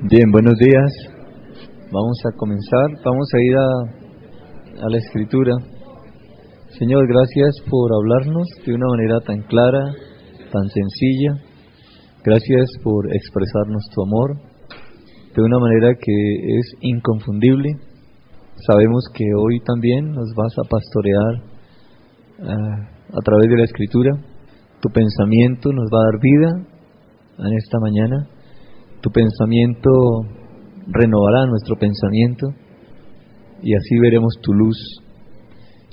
Bien, buenos días. Vamos a comenzar. Vamos a ir a, la escritura. Señor, gracias por hablarnos de una manera tan clara, tan sencilla. Gracias por expresarnos tu amor de una manera que es inconfundible. Sabemos que hoy también nos vas a pastorear uh, a través de la escritura. Tu pensamiento nos va a dar vida en esta mañana. Tu pensamiento renovará nuestro pensamiento y así veremos tu luz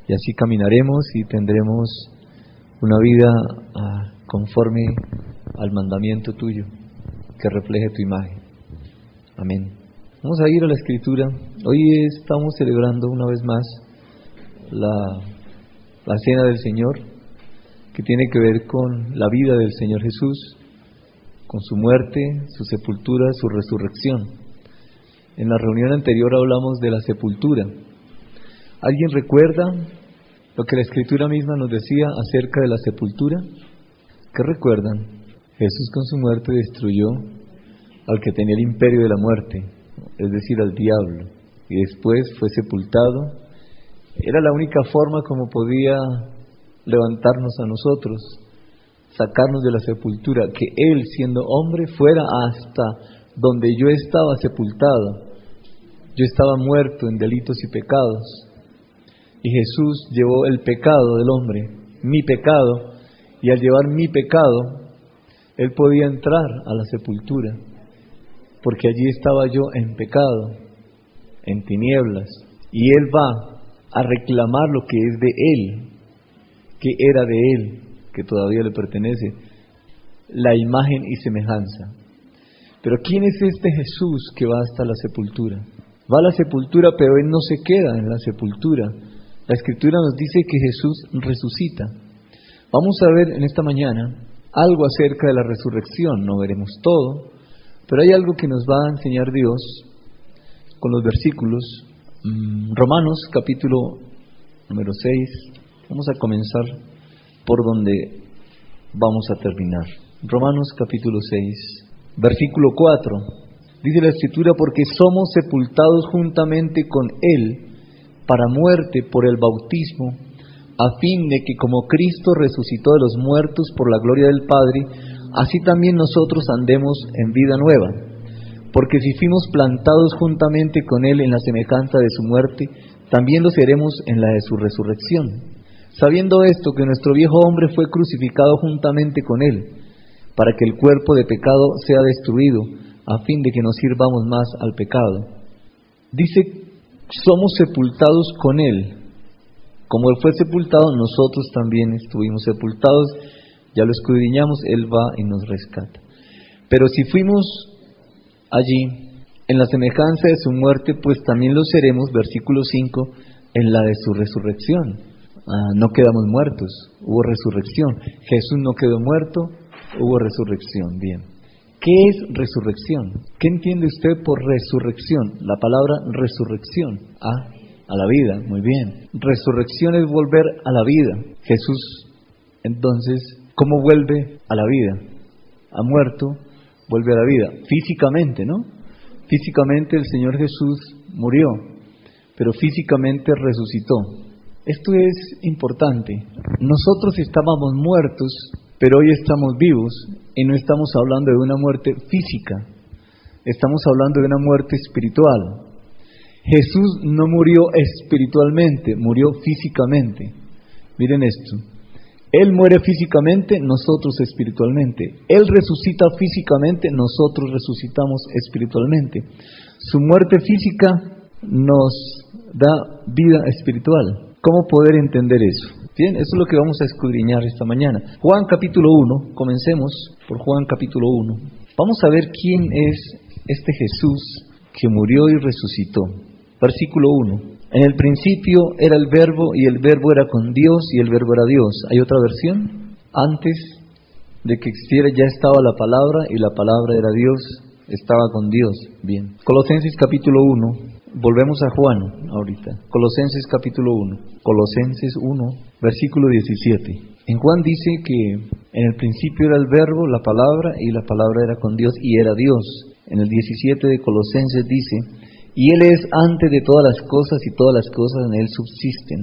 y así caminaremos y tendremos una vida uh, conforme al mandamiento tuyo que refleje tu imagen. Amén. Vamos a ir a la escritura. Hoy estamos celebrando una vez más la, la cena del Señor, que tiene que ver con la vida del Señor Jesús, con su muerte, su sepultura, su resurrección. En la reunión anterior hablamos de la sepultura. ¿Alguien recuerda lo que la escritura misma nos decía acerca de la sepultura? ¿Qué recuerdan? Jesús con su muerte destruyó al que tenía el imperio de la muerte, es decir, al diablo, y después fue sepultado. Era la única forma como podía levantarnos a nosotros, sacarnos de la sepultura, que Él, siendo hombre, fuera hasta donde yo estaba sepultado. Yo estaba muerto en delitos y pecados. Y Jesús llevó el pecado del hombre, mi pecado, y al llevar mi pecado, Él podía entrar a la sepultura porque allí estaba yo en pecado, en tinieblas, y Él va a reclamar lo que es de Él, que era de Él, que todavía le pertenece, la imagen y semejanza. Pero ¿quién es este Jesús que va hasta la sepultura? Va a la sepultura, pero Él no se queda en la sepultura. La escritura nos dice que Jesús resucita. Vamos a ver en esta mañana algo acerca de la resurrección, no veremos todo, pero hay algo que nos va a enseñar Dios con los versículos. Mm, Romanos capítulo número 6. Vamos a comenzar por donde vamos a terminar. Romanos capítulo 6, versículo 4. Dice la escritura, porque somos sepultados juntamente con Él para muerte por el bautismo, a fin de que como Cristo resucitó de los muertos por la gloria del Padre, así también nosotros andemos en vida nueva. Porque si fuimos plantados juntamente con Él en la semejanza de su muerte, también lo seremos en la de su resurrección. Sabiendo esto, que nuestro viejo hombre fue crucificado juntamente con Él, para que el cuerpo de pecado sea destruido, a fin de que nos sirvamos más al pecado. Dice, somos sepultados con Él. Como Él fue sepultado, nosotros también estuvimos sepultados ya lo escudriñamos, Él va y nos rescata. Pero si fuimos allí en la semejanza de su muerte, pues también lo seremos, versículo 5, en la de su resurrección. Ah, no quedamos muertos, hubo resurrección. Jesús no quedó muerto, hubo resurrección. Bien. ¿Qué es resurrección? ¿Qué entiende usted por resurrección? La palabra resurrección. Ah, a la vida, muy bien. Resurrección es volver a la vida. Jesús entonces ¿Cómo vuelve a la vida? Ha muerto, vuelve a la vida. Físicamente, ¿no? Físicamente el Señor Jesús murió, pero físicamente resucitó. Esto es importante. Nosotros estábamos muertos, pero hoy estamos vivos y no estamos hablando de una muerte física, estamos hablando de una muerte espiritual. Jesús no murió espiritualmente, murió físicamente. Miren esto, él muere físicamente, nosotros espiritualmente. Él resucita físicamente, nosotros resucitamos espiritualmente. Su muerte física nos da vida espiritual. ¿Cómo poder entender eso? Bien, eso es lo que vamos a escudriñar esta mañana. Juan capítulo 1, comencemos por Juan capítulo 1. Vamos a ver quién es este Jesús que murió y resucitó. Versículo 1. En el principio era el verbo y el verbo era con Dios y el verbo era Dios. ¿Hay otra versión? Antes de que existiera ya estaba la palabra y la palabra era Dios, estaba con Dios. Bien. Colosenses capítulo 1, Volvemos a Juan ahorita. Colosenses capítulo 1. Colosenses 1, versículo 17. En Juan dice que en el principio era el verbo, la palabra, y la palabra era con Dios y era Dios. En el 17 de Colosenses dice, y Él es antes de todas las cosas y todas las cosas en Él subsisten.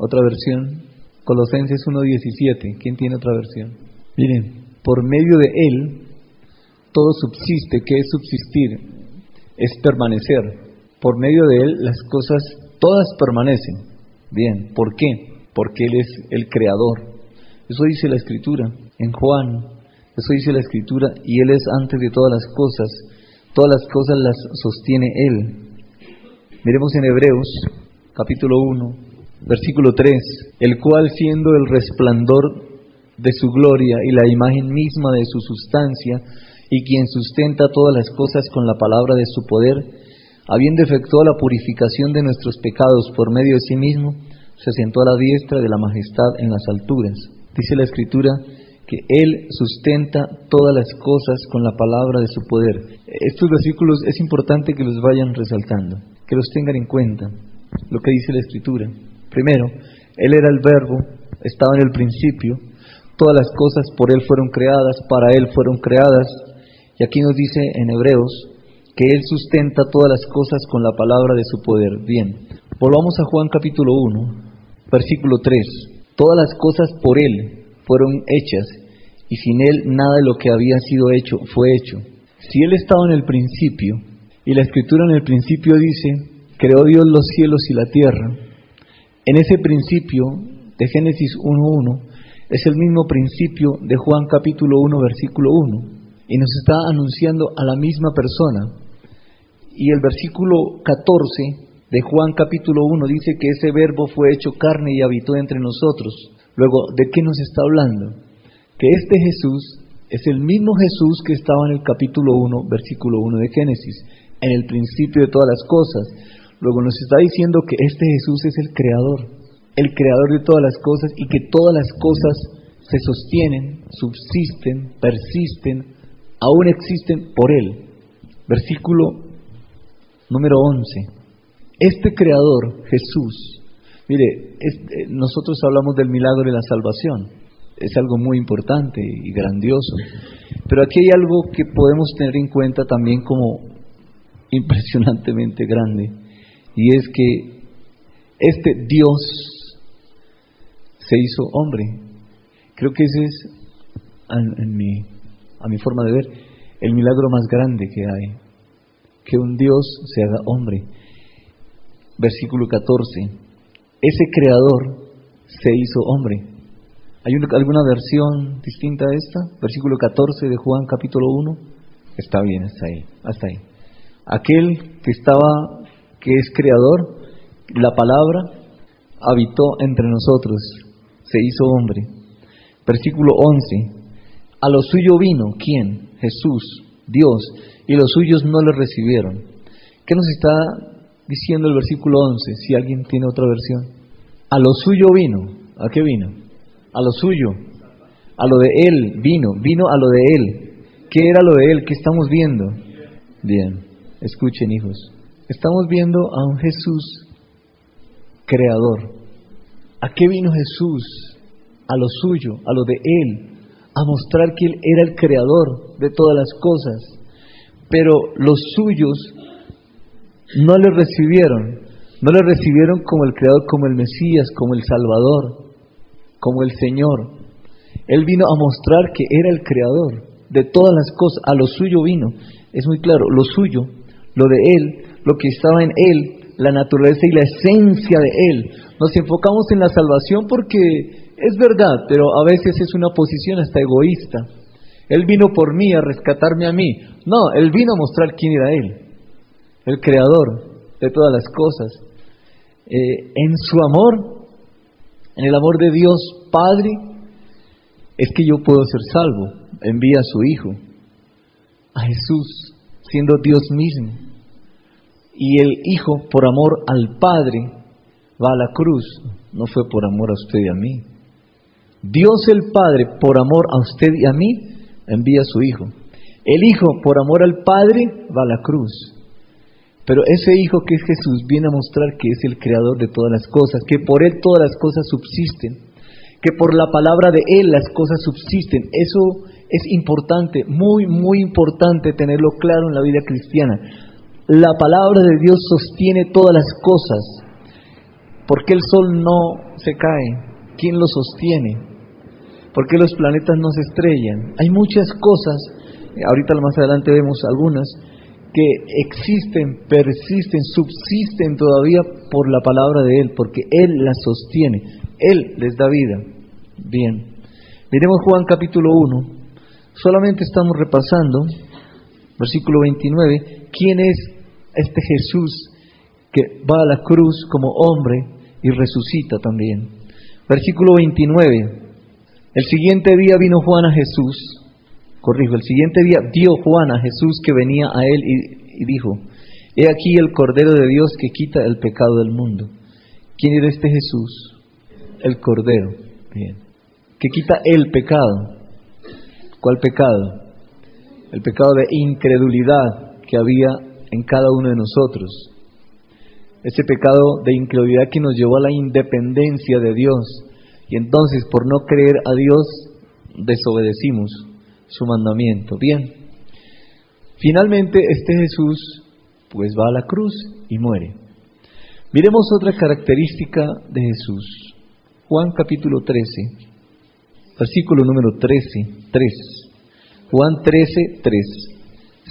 Otra versión, Colosenses 1.17. ¿Quién tiene otra versión? Miren, por medio de Él todo subsiste. ¿Qué es subsistir? Es permanecer por medio de Él las cosas todas permanecen. Bien, ¿por qué? Porque Él es el creador. Eso dice la Escritura en Juan, eso dice la Escritura, y Él es antes de todas las cosas, todas las cosas las sostiene Él. Miremos en Hebreos capítulo 1, versículo 3, el cual siendo el resplandor de su gloria y la imagen misma de su sustancia, y quien sustenta todas las cosas con la palabra de su poder, habiendo efectuado la purificación de nuestros pecados por medio de sí mismo, se sentó a la diestra de la majestad en las alturas. Dice la Escritura que Él sustenta todas las cosas con la palabra de su poder. Estos versículos es importante que los vayan resaltando, que los tengan en cuenta, lo que dice la Escritura. Primero, Él era el verbo, estaba en el principio, todas las cosas por Él fueron creadas, para Él fueron creadas, y aquí nos dice en Hebreos que Él sustenta todas las cosas con la palabra de su poder. Bien, volvamos a Juan capítulo 1, versículo 3. Todas las cosas por Él fueron hechas, y sin Él nada de lo que había sido hecho fue hecho. Si Él estaba en el principio, y la escritura en el principio dice, creó Dios los cielos y la tierra, en ese principio de Génesis 1.1 es el mismo principio de Juan capítulo 1 versículo 1 y nos está anunciando a la misma persona y el versículo 14 de Juan capítulo 1 dice que ese verbo fue hecho carne y habitó entre nosotros. Luego, ¿de qué nos está hablando? Que este Jesús es el mismo Jesús que estaba en el capítulo 1, versículo 1 de Génesis, en el principio de todas las cosas. Luego nos está diciendo que este Jesús es el creador, el creador de todas las cosas y que todas las cosas se sostienen, subsisten, persisten, aún existen por Él. Versículo Número 11. Este creador, Jesús, mire, eh, nosotros hablamos del milagro de la salvación, es algo muy importante y grandioso, pero aquí hay algo que podemos tener en cuenta también como impresionantemente grande, y es que este Dios se hizo hombre. Creo que ese es, en a mi forma de ver, el milagro más grande que hay que un Dios se haga hombre. Versículo 14. Ese creador se hizo hombre. ¿Hay alguna versión distinta a esta? Versículo 14 de Juan capítulo 1. Está bien, está ahí, hasta ahí. Aquel que estaba, que es creador, la palabra, habitó entre nosotros, se hizo hombre. Versículo 11. A lo suyo vino, ¿quién? Jesús, Dios, y los suyos no le recibieron. ¿Qué nos está diciendo el versículo 11? Si alguien tiene otra versión. A lo suyo vino. ¿A qué vino? A lo suyo. A lo de él vino. Vino a lo de él. ¿Qué era lo de él? ¿Qué estamos viendo? Bien, escuchen hijos. Estamos viendo a un Jesús creador. ¿A qué vino Jesús? A lo suyo, a lo de Él, a mostrar que Él era el creador de todas las cosas pero los suyos no le recibieron, no le recibieron como el Creador, como el Mesías, como el Salvador, como el Señor. Él vino a mostrar que era el Creador de todas las cosas, a lo suyo vino, es muy claro, lo suyo, lo de Él, lo que estaba en Él, la naturaleza y la esencia de Él. Nos enfocamos en la salvación porque es verdad, pero a veces es una posición hasta egoísta. Él vino por mí a rescatarme a mí. No, Él vino a mostrar quién era Él, el creador de todas las cosas. Eh, en su amor, en el amor de Dios Padre, es que yo puedo ser salvo. Envía a su Hijo, a Jesús, siendo Dios mismo. y el Hijo por amor al Padre va a la cruz. No fue por amor a usted y a mí. Dios el Padre, por amor a usted y a mí, envía a su Hijo. El Hijo, por amor al Padre, va a la cruz. Pero ese Hijo que es Jesús viene a mostrar que es el creador de todas las cosas, que por Él todas las cosas subsisten, que por la palabra de Él las cosas subsisten. Eso es importante, muy, muy importante tenerlo claro en la vida cristiana. La palabra de Dios sostiene todas las cosas. ¿Por qué el sol no se cae? ¿Quién lo sostiene? ¿Por qué los planetas no se estrellan? Hay muchas cosas, ahorita más adelante vemos algunas, que existen, persisten, subsisten todavía por la palabra de Él, porque Él las sostiene, Él les da vida. Bien, miremos Juan capítulo 1, solamente estamos repasando, versículo 29, quién es este Jesús que va a la cruz como hombre y resucita también. Versículo 29, el siguiente día vino Juan a Jesús, corrijo, el siguiente día vio Juan a Jesús que venía a él y, dijo, he aquí el Cordero de Dios que quita el pecado del mundo. ¿Quién era este Jesús? El Cordero, bien, que quita el pecado. ¿Cuál pecado? El pecado de incredulidad que había en cada uno de nosotros. Ese pecado de incredulidad que nos llevó a la independencia de Dios. Y entonces, por no creer a Dios, desobedecimos su mandamiento. Bien. Finalmente, este Jesús, pues va a la cruz y muere. Miremos otra característica de Jesús. Juan capítulo 13 versículo número 13, 3. Juan 13, 3.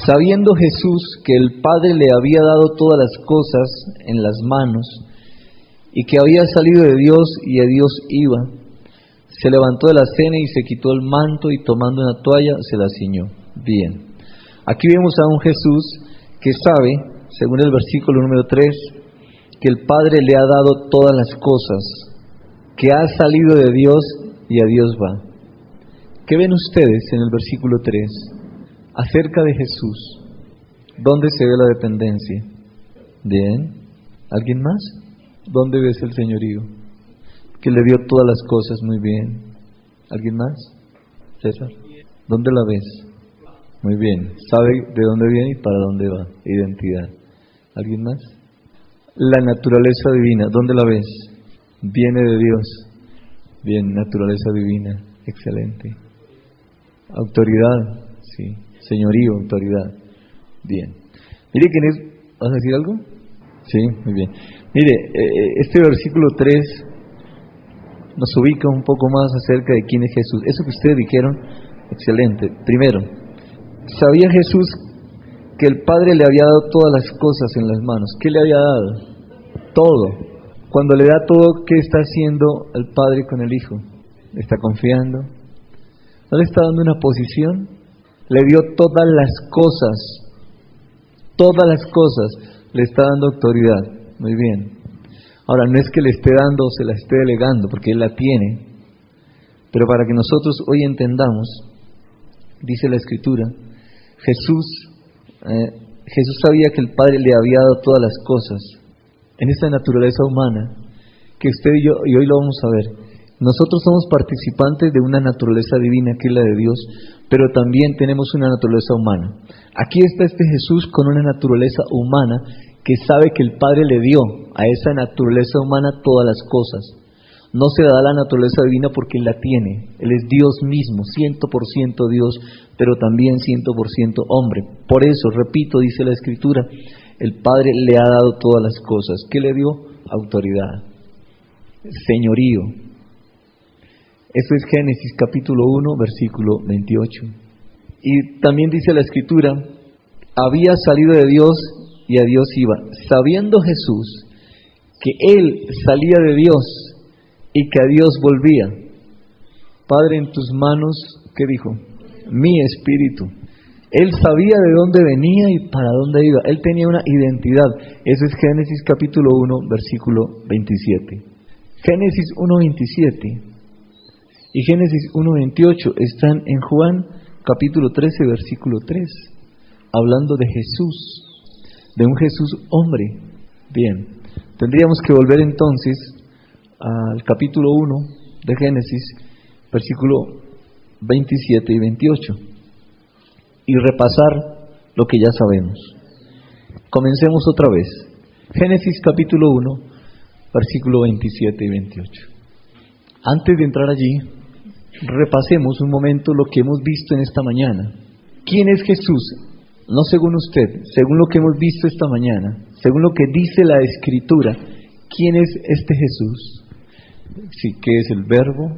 Sabiendo Jesús que el Padre le había dado todas las cosas en las manos y que había salido de Dios y a Dios iba, se levantó de la cena y se quitó el manto y tomando una toalla se la ciñó. Bien. Aquí vemos a un Jesús que sabe, según el versículo número 3, que el Padre le ha dado todas las cosas, que ha salido de Dios y a Dios va. ¿Qué ven ustedes en el versículo 3 acerca de Jesús? ¿Dónde se ve la dependencia? Bien. ¿Alguien más? ¿Dónde ves el señorío? Que le dio todas las cosas muy bien. ¿Alguien más? César. ¿Dónde la ves? Muy bien. ¿Sabe de dónde viene y para dónde va? Identidad. ¿Alguien más? La naturaleza divina. ¿Dónde la ves? Viene de Dios Bien, naturaleza divina, excelente. Autoridad, sí. Señorío, autoridad. Bien. Mire, ¿quién es? ¿Vas a decir algo? Sí, muy bien. Mire, eh, eh, este versículo 3 nos ubica un poco más acerca de quién es Jesús. Eso que ustedes dijeron, excelente. Primero, ¿sabía Jesús que el Padre le había dado todas las cosas en las manos? ¿Qué le había dado? Todo. Cuando le da todo, ¿qué está haciendo el Padre con el Hijo? ¿Le está confiando? ¿No le está dando una posición? Le dio todas las cosas, todas las cosas, le está dando autoridad. Muy bien. Ahora, no es que le esté dando se la esté delegando, porque Él la tiene, pero para que nosotros hoy entendamos, dice la Escritura, Jesús, eh, Jesús sabía que el Padre le había dado todas las cosas en esta naturaleza humana que usted y yo, y hoy lo vamos a ver, nosotros somos participantes de una naturaleza divina que es la de Dios, pero también tenemos una naturaleza humana. Aquí está este Jesús con una naturaleza humana que sabe que el Padre le dio a esa naturaleza humana todas las cosas. No se da la naturaleza divina porque Él la tiene. Él es Dios mismo, ciento por ciento Dios, pero también ciento por ciento hombre. Por eso, repito, dice la Escritura, el Padre le ha dado todas las cosas. ¿Qué le dio? Autoridad, señorío. Eso es Génesis capítulo 1, versículo 28. Y también dice la escritura, había salido de Dios y a Dios iba, sabiendo Jesús que Él salía de Dios y que a Dios volvía. Padre, en tus manos, ¿qué dijo? Mi espíritu. Él sabía de dónde venía y para dónde iba. Él tenía una identidad. Eso es Génesis capítulo 1, versículo 27. Génesis 1, 27 y Génesis 1, 28 están en Juan capítulo 13, versículo 3, hablando de Jesús. De un Jesús hombre. Bien, tendríamos que volver entonces al capítulo 1 de Génesis, versículo 27 y 28, y repasar lo que ya sabemos. Comencemos otra vez. Génesis capítulo 1, versículo 27 y 28. Antes de entrar allí, repasemos un momento lo que hemos visto en esta mañana. ¿Quién es Jesús? No según usted, según lo que hemos visto esta mañana, según lo que dice la Escritura, ¿quién es este Jesús? Sí, ¿qué es el verbo?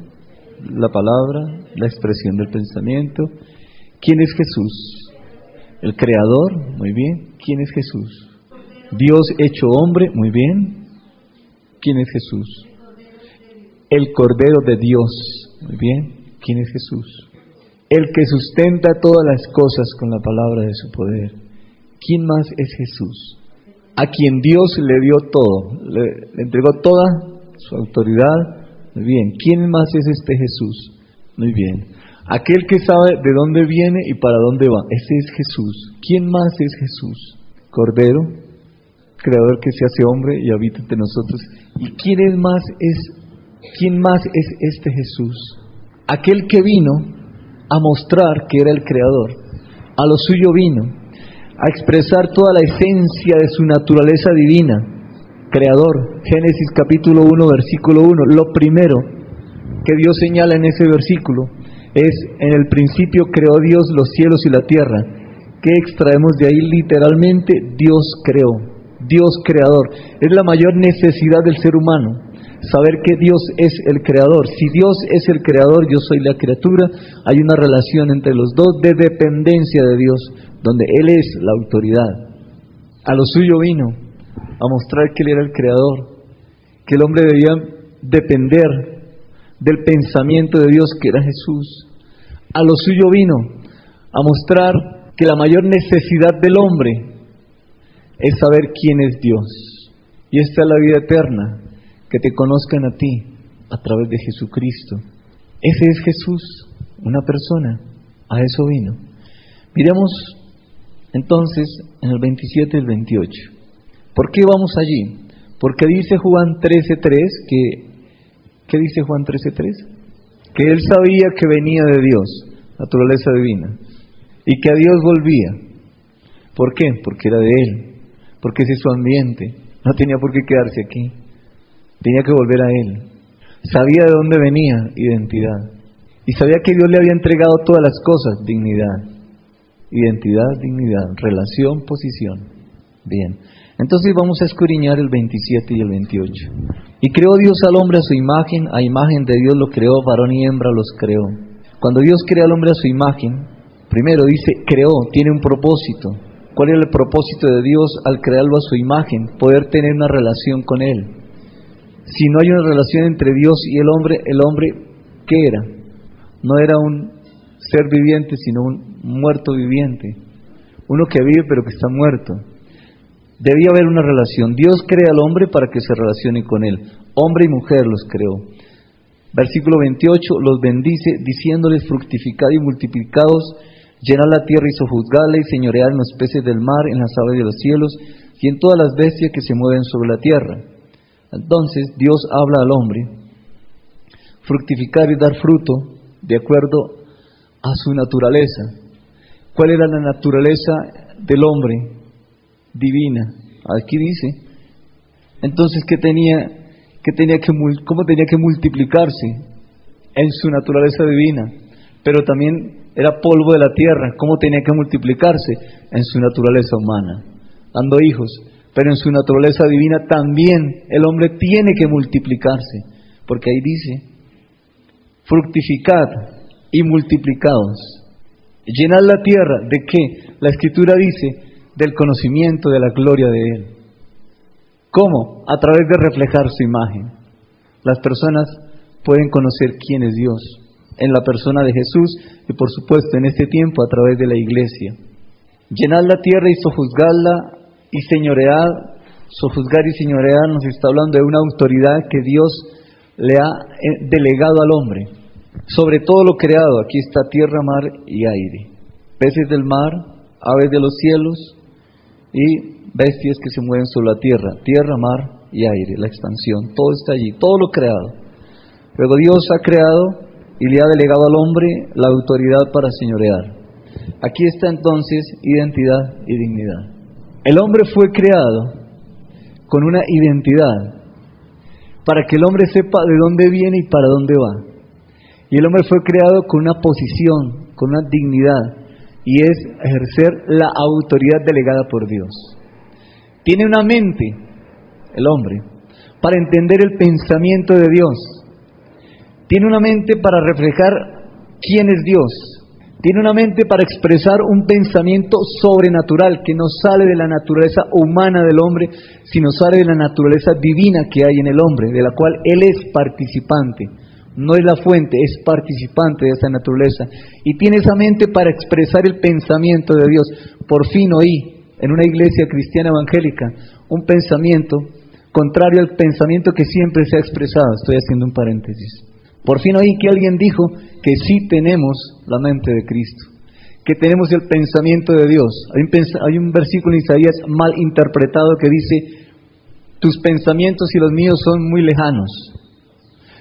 La palabra, la expresión del pensamiento. ¿Quién es Jesús? El creador, muy bien. ¿Quién es Jesús? Dios hecho hombre, muy bien. ¿Quién es Jesús? El Cordero de Dios, muy bien. ¿Quién es Jesús? El que sustenta todas las cosas con la palabra de su poder. ¿Quién más es Jesús? A quien Dios le dio todo, le, entregó toda su autoridad. Muy bien. ¿Quién más es este Jesús? Muy bien. Aquel que sabe de dónde viene y para dónde va. Ese es Jesús. ¿Quién más es Jesús? Cordero, creador que se hace hombre y habita entre nosotros. ¿Y quién es más es quién más es este Jesús? Aquel que vino a mostrar que era el creador. A lo suyo vino a expresar toda la esencia de su naturaleza divina. Creador, Génesis capítulo 1, versículo 1. Lo primero que Dios señala en ese versículo es, en el principio creó Dios los cielos y la tierra. ¿Qué extraemos de ahí literalmente? Dios creó, Dios creador. Es la mayor necesidad del ser humano, saber que Dios es el creador. Si Dios es el creador, yo soy la criatura, hay una relación entre los dos de dependencia de Dios, donde Él es la autoridad. A lo suyo vino a mostrar que Él era el creador, que el hombre debía depender del pensamiento de Dios que era Jesús. A lo suyo vino a mostrar que la mayor necesidad del hombre es saber quién es Dios. Y esta es la vida eterna, que te conozcan a ti a través de Jesucristo. Ese es Jesús, una persona. A eso vino. Miremos entonces en el 27 y el 28. ¿Por qué vamos allí? Porque dice Juan 13:3 que ¿Qué dice Juan 13:3? Que él sabía que venía de Dios, naturaleza divina, y que a Dios volvía. ¿Por qué? Porque era de él, porque ese es su ambiente, no tenía por qué quedarse aquí, tenía que volver a él. Sabía de dónde venía, identidad, y sabía que Dios le había entregado todas las cosas, dignidad, identidad, dignidad, relación, posición. Bien, entonces vamos a escudriñar el 27 y el 28. Y creó Dios al hombre a su imagen, a imagen de Dios lo creó, varón y hembra los creó. Cuando Dios crea al hombre a su imagen, primero dice, creó, tiene un propósito. ¿Cuál era el propósito de Dios al crearlo a su imagen? Poder tener una relación con Él. Si no hay una relación entre Dios y el hombre, el hombre, ¿qué era? No era un ser viviente, sino un muerto viviente. Uno que vive pero que está muerto. Debía haber una relación. Dios crea al hombre para que se relacione con él. Hombre y mujer los creó. Versículo 28, los bendice diciéndoles fructificad y multiplicados, llenad la tierra y sojuzgadla y señoread en los peces del mar, en las aves de los cielos y en todas las bestias que se mueven sobre la tierra. Entonces Dios habla al hombre, fructificar y dar fruto de acuerdo a su naturaleza. ¿Cuál era la naturaleza del hombre? divina. Aquí dice. Entonces, ¿qué tenía, tenía que, ¿cómo tenía que multiplicarse? En su naturaleza divina. Pero también era polvo de la tierra. ¿Cómo tenía que multiplicarse? En su naturaleza humana, dando hijos. Pero en su naturaleza divina también el hombre tiene que multiplicarse. Porque ahí dice, fructificad y multiplicados. Llenad la tierra. ¿De qué? La escritura dice, del conocimiento de la gloria de Él. ¿Cómo? A través de reflejar su imagen. Las personas pueden conocer quién es Dios en la persona de Jesús y por supuesto en este tiempo a través de la iglesia. Llenar la tierra y sojuzgarla y señorear, sojuzgar y señorear nos está hablando de una autoridad que Dios le ha eh, delegado al hombre sobre todo lo creado. Aquí está tierra, mar y aire. Peces del mar, aves de los cielos, y bestias que se mueven sobre la tierra, tierra, mar y aire, la expansión, todo está allí, todo lo creado. Luego Dios ha creado y le ha delegado al hombre la autoridad para señorear. Aquí está entonces identidad y dignidad. El hombre fue creado con una identidad para que el hombre sepa de dónde viene y para dónde va. Y el hombre fue creado con una posición, con una dignidad, y es ejercer la autoridad delegada por Dios. Tiene una mente, el hombre, para entender el pensamiento de Dios. Tiene una mente para reflejar quién es Dios. Tiene una mente para expresar un pensamiento sobrenatural que no sale de la naturaleza humana del hombre, sino sale de la naturaleza divina que hay en el hombre, de la cual Él es participante. No es la fuente, es participante de esa naturaleza. Y tiene esa mente para expresar el pensamiento de Dios. Por fin oí en una iglesia cristiana evangélica un pensamiento contrario al pensamiento que siempre se ha expresado. Estoy haciendo un paréntesis. Por fin oí que alguien dijo que sí tenemos la mente de Cristo, que tenemos el pensamiento de Dios. Hay un, versículo en Isaías mal interpretado que dice, tus pensamientos y los míos son muy lejanos.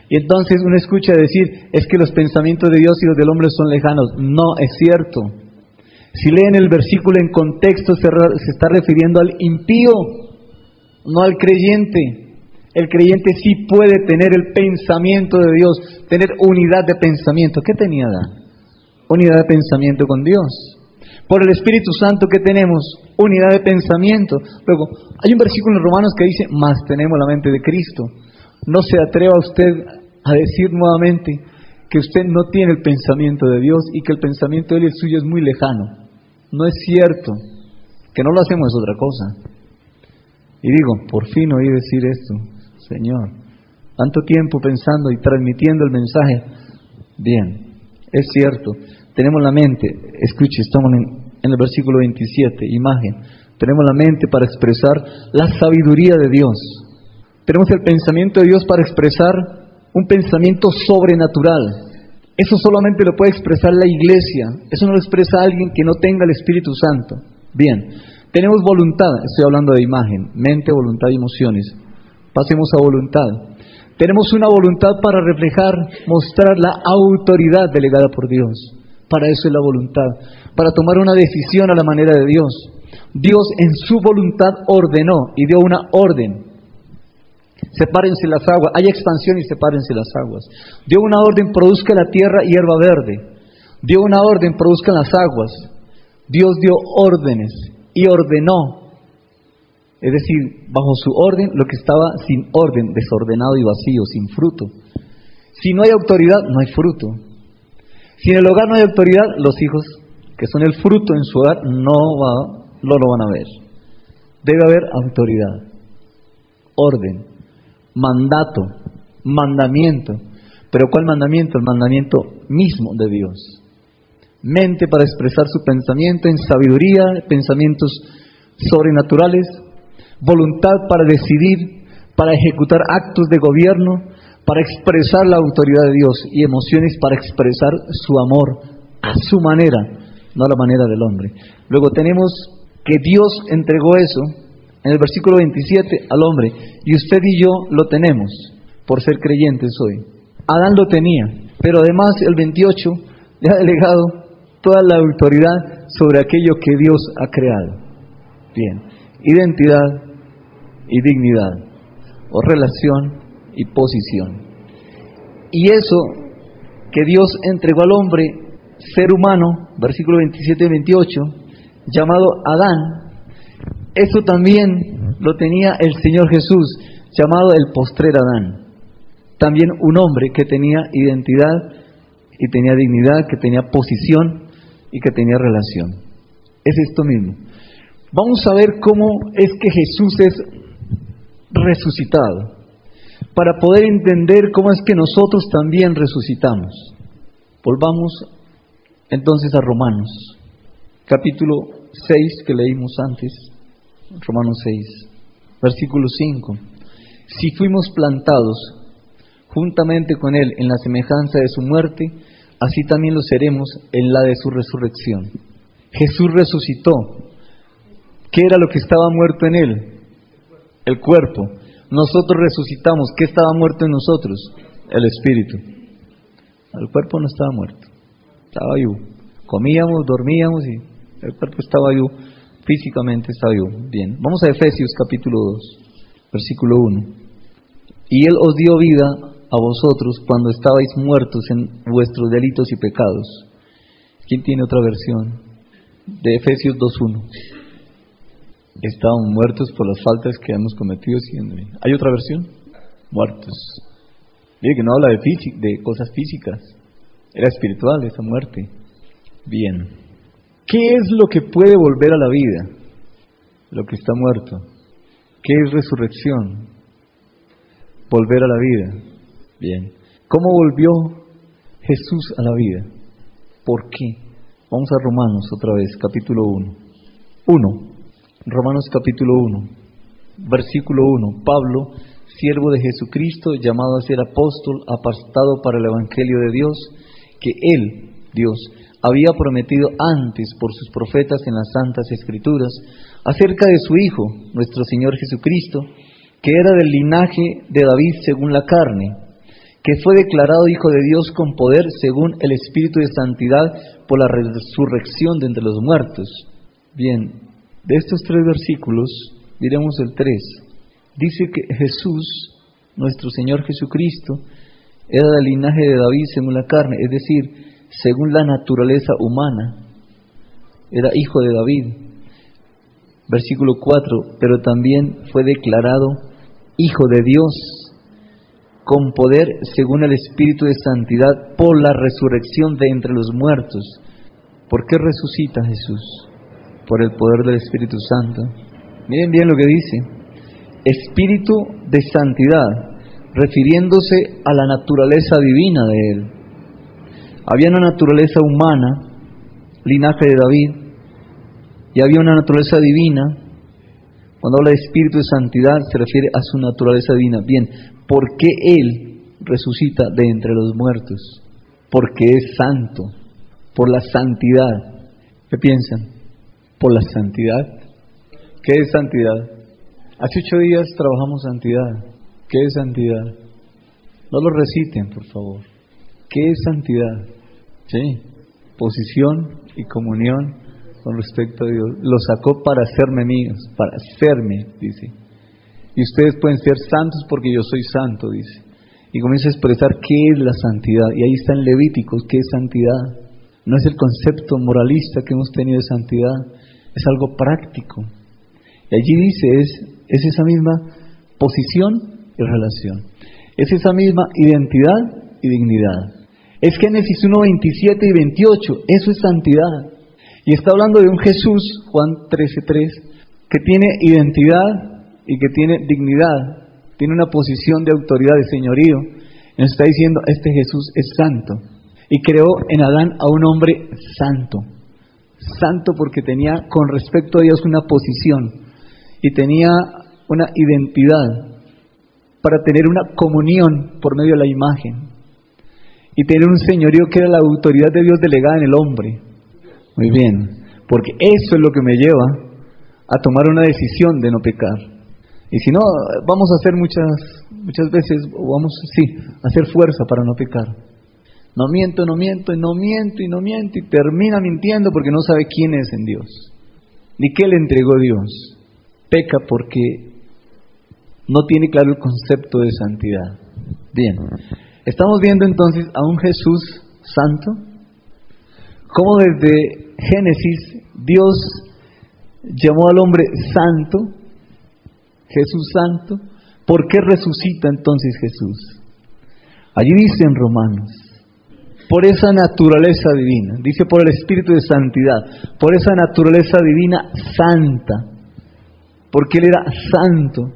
Y entonces uno escucha decir, es que los pensamientos de Dios y los del hombre son lejanos. No, es cierto. Si leen el versículo en contexto, se, está refiriendo al impío, no al creyente. El creyente sí puede tener el pensamiento de Dios, tener unidad de pensamiento. ¿Qué tenía Adán? Unidad de pensamiento con Dios. Por el Espíritu Santo que tenemos, unidad de pensamiento. Luego, hay un versículo en Romanos que dice, más tenemos la mente de Cristo. No se atreva usted a decir nuevamente que usted no tiene el pensamiento de Dios y que el pensamiento de Él y el suyo es muy lejano. No es cierto. Que no lo hacemos es otra cosa. Y digo, por fin oí decir esto, Señor. Tanto tiempo pensando y transmitiendo el mensaje. Bien, es cierto. Tenemos la mente, escuche, estamos en, el versículo 27, imagen. Tenemos la mente para expresar la sabiduría de Dios. Tenemos el pensamiento de Dios para expresar un pensamiento sobrenatural, eso solamente lo puede expresar la iglesia, eso no lo expresa alguien que no tenga el Espíritu Santo. Bien, tenemos voluntad, estoy hablando de imagen, mente, voluntad y emociones. Pasemos a voluntad. Tenemos una voluntad para reflejar, mostrar la autoridad delegada por Dios. Para eso es la voluntad, para tomar una decisión a la manera de Dios. Dios en su voluntad ordenó y dio una orden sepárense las aguas, hay expansión y sepárense las aguas. Dio una orden, produzca la tierra hierba verde. Dio una orden, produzcan las aguas. Dios dio órdenes y ordenó. Es decir, bajo su orden, lo que estaba sin orden, desordenado y vacío, sin fruto. Si no hay autoridad, no hay fruto. Si en el hogar no hay autoridad, los hijos que son el fruto en su hogar no, va, no lo van a ver. Debe haber autoridad, orden, mandato, mandamiento. Pero ¿cuál mandamiento? El mandamiento mismo de Dios. Mente para expresar su pensamiento en sabiduría, pensamientos sobrenaturales, voluntad para decidir, para ejecutar actos de gobierno, para expresar la autoridad de Dios y emociones para expresar su amor a su manera, no a la manera del hombre. Luego tenemos que Dios entregó eso en el versículo 27 al hombre, y usted y yo lo tenemos por ser creyentes hoy. Adán lo tenía, pero además el 28 le ha delegado toda la autoridad sobre aquello que Dios ha creado. Bien, identidad y dignidad, o relación y posición. Y eso que Dios entregó al hombre, ser humano, versículo 27 y 28, llamado Adán, eso también lo tenía el Señor Jesús, llamado el postrer Adán. También un hombre que tenía identidad y tenía dignidad, que tenía posición y que tenía relación. Es esto mismo. Vamos a ver cómo es que Jesús es resucitado, para poder entender cómo es que nosotros también resucitamos. Volvamos entonces a Romanos, capítulo 6 que leímos antes. Romanos 6, versículo 5. Si fuimos plantados juntamente con Él en la semejanza de su muerte, así también lo seremos en la de su resurrección. Jesús resucitó. ¿Qué era lo que estaba muerto en él? El cuerpo. Nosotros resucitamos. ¿Qué estaba muerto en nosotros? El espíritu. El cuerpo no estaba muerto. Estaba vivo. Comíamos, dormíamos y el cuerpo estaba vivo. Físicamente estaba vivo. Bien. Vamos a Efesios capítulo 2, versículo 1. Y Él os dio vida a vosotros cuando estabais muertos en vuestros delitos y pecados. ¿Quién tiene otra versión? De Efesios 2.1 estaban muertos por las faltas que hemos cometido siendo. ¿Hay otra versión? Muertos. Mire que no habla de, de cosas físicas, era espiritual esa muerte. Bien. ¿Qué es lo que puede volver a la vida? Lo que está muerto. ¿Qué es resurrección? Volver a la vida. Bien. ¿Cómo volvió Jesús a la vida? ¿Por qué? Vamos a Romanos otra vez, capítulo 1. 1. Romanos capítulo 1, versículo 1. Pablo, siervo de Jesucristo, llamado a ser apóstol, apartado para el Evangelio de Dios, que Él, Dios, había prometido antes por sus profetas en las Santas Escrituras, acerca de su Hijo, nuestro Señor Jesucristo, que era del linaje de David según la carne, que fue declarado Hijo de Dios con poder según el Espíritu de Santidad por la resurrección de entre los muertos. Bien, de estos tres versículos, diremos el 3, dice que Jesús, nuestro Señor Jesucristo, era del linaje de David según la carne, es decir, según la naturaleza humana, era hijo de David. Versículo 4, pero también fue declarado hijo de Dios con poder según el Espíritu de Santidad por la resurrección de entre los muertos. ¿Por qué resucita Jesús? Por el poder del Espíritu Santo. Miren bien lo que dice. Espíritu de santidad, refiriéndose a la naturaleza divina de Él. Había una naturaleza humana, linaje de David, y había una naturaleza divina. Cuando habla de espíritu de santidad se refiere a su naturaleza divina. Bien, ¿por qué Él resucita de entre los muertos? Porque es santo, por la santidad. ¿Qué piensan? Por la santidad. ¿Qué es santidad? Hace ocho días trabajamos santidad. ¿Qué es santidad? No lo reciten, por favor. ¿Qué es santidad? Sí, posición y comunión con respecto a Dios. Lo sacó para hacerme míos, para hacerme, dice. Y ustedes pueden ser santos porque yo soy santo, dice. Y comienza a expresar qué es la santidad. Y ahí está en Levíticos, qué es santidad. No es el concepto moralista que hemos tenido de santidad, es algo práctico. Y allí dice, es, es esa misma posición y relación. Es esa misma identidad y dignidad. Es Génesis 1, 27 y 28, eso es santidad. Y está hablando de un Jesús, Juan 13, 3, que tiene identidad y que tiene dignidad, tiene una posición de autoridad, de señorío. Nos está diciendo, este Jesús es santo. Y creó en Adán a un hombre santo santo porque tenía con respecto a Dios una posición y tenía una identidad para tener una comunión por medio de la imagen y tener un señorío que era la autoridad de Dios delegada en el hombre. Muy bien, porque eso es lo que me lleva a tomar una decisión de no pecar. Y si no, vamos a hacer muchas, muchas veces, vamos, sí, a hacer fuerza para no pecar. No miento, no miento, y no miento, y no miento, y termina mintiendo porque no sabe quién es en Dios, ni qué le entregó Dios. Peca porque no tiene claro el concepto de santidad. Bien, estamos viendo entonces a un Jesús santo, como desde Génesis Dios llamó al hombre santo, Jesús santo, ¿por qué resucita entonces Jesús? Allí dice en Romanos, por esa naturaleza divina, dice por el Espíritu de Santidad, por esa naturaleza divina santa, porque Él era santo.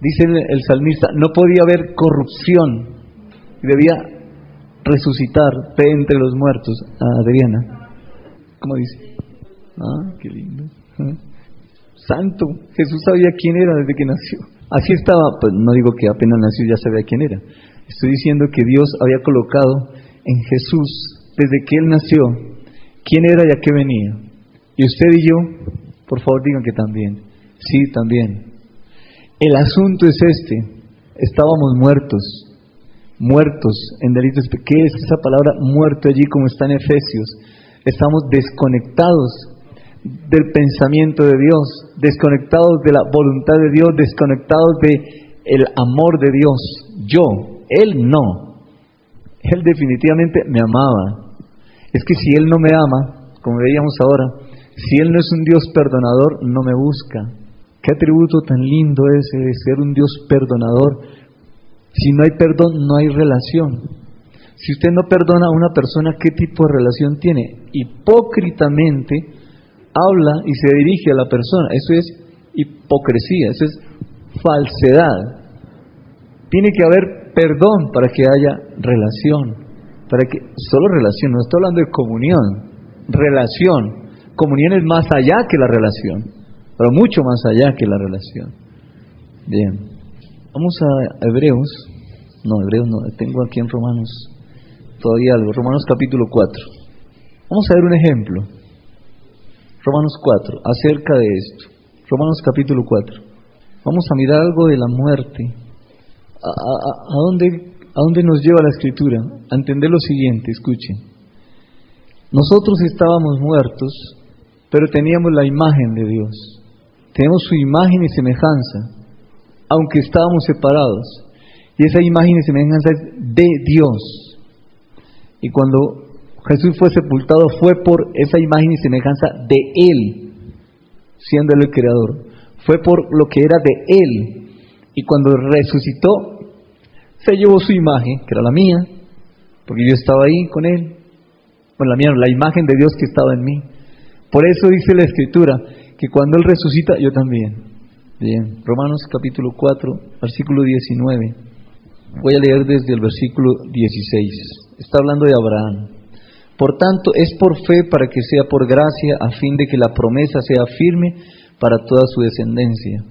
Dice el salmista, no podía haber corrupción, debía resucitar de entre los muertos. Adriana, ¿cómo dice? Ah, qué lindo. Santo, Jesús sabía quién era desde que nació. Así estaba, pues no digo que apenas nació ya sabía quién era. Estoy diciendo que Dios había colocado en Jesús desde que Él nació, quién era y a qué venía. Y usted y yo Por favor, digan que también. Sí, también. El asunto es este. Estábamos muertos, muertos en delitos. ¿Qué es esa palabra muerto allí como está en Efesios? Estamos desconectados del pensamiento de Dios, desconectados de la voluntad de Dios, desconectados de el amor de Dios. Yo, él no. Él definitivamente me amaba. Es que si él no me ama, como veíamos ahora, si él no es un Dios perdonador, no me busca. Qué atributo tan lindo ese de ser un Dios perdonador. Si no hay perdón, no hay relación. Si usted no perdona a una persona, ¿qué tipo de relación tiene? Hipócritamente habla y se dirige a la persona. Eso es hipocresía, eso es falsedad. Tiene que haber perdón para que haya relación. Para que solo relación, no estoy hablando de comunión, relación. Comunión es más allá que la relación pero mucho más allá que la relación. Bien, vamos a Hebreos, no, Hebreos no, tengo aquí en Romanos todavía algo, Romanos capítulo 4. Vamos a ver un ejemplo, Romanos 4, acerca de esto, Romanos capítulo 4. Vamos a mirar algo de la muerte. ¿A, dónde, ¿A dónde nos lleva la escritura? A entender lo siguiente, escuchen. Nosotros estábamos muertos, pero teníamos la imagen de Dios. Tenemos su imagen y semejanza, aunque estábamos separados. Y esa imagen y semejanza es de Dios. Y cuando Jesús fue sepultado fue por esa imagen y semejanza de Él, siendo Él el creador. Fue por lo que era de Él. Y cuando resucitó, se llevó su imagen, que era la mía, porque yo estaba ahí con Él. Bueno, la mía, la imagen de Dios que estaba en mí. Por eso dice la Escritura, que cuando Él resucita, yo también. Bien, Romanos capítulo 4, versículo 19. Voy a leer desde el versículo 16. Está hablando de Abraham. Por tanto, es por fe para que sea por gracia, a fin de que la promesa sea firme para toda su descendencia.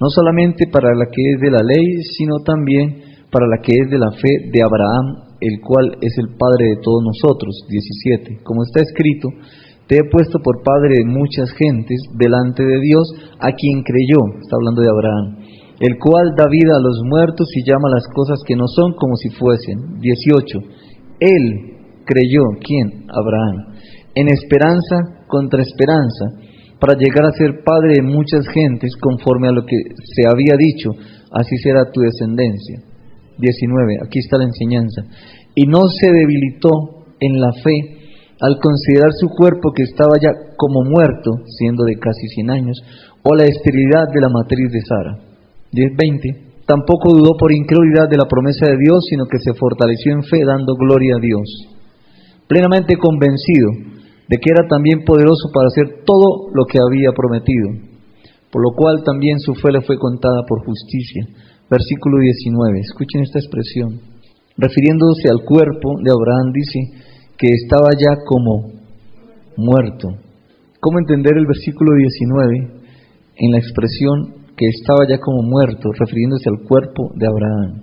No solamente para la que es de la ley, sino también para la que es de la fe de Abraham, el cual es el Padre de todos nosotros. 17. Como está escrito, te he puesto por padre de muchas gentes delante de Dios, a quien creyó, está hablando de Abraham, el cual da vida a los muertos y llama las cosas que no son como si fuesen. 18. Él creyó, ¿quién? Abraham, en esperanza contra esperanza, para llegar a ser padre de muchas gentes conforme a lo que se había dicho, así será tu descendencia. 19. Aquí está la enseñanza. Y no se debilitó en la fe al considerar su cuerpo que estaba ya como muerto, siendo de casi 100 años, o la esterilidad de la matriz de Sara. 10.20. Tampoco dudó por incredulidad de la promesa de Dios, sino que se fortaleció en fe dando gloria a Dios, plenamente convencido de que era también poderoso para hacer todo lo que había prometido, por lo cual también su fe le fue contada por justicia. Versículo 19. Escuchen esta expresión. Refiriéndose al cuerpo de Abraham, dice, que estaba ya como muerto. ¿Cómo entender el versículo 19 en la expresión que estaba ya como muerto, refiriéndose al cuerpo de Abraham?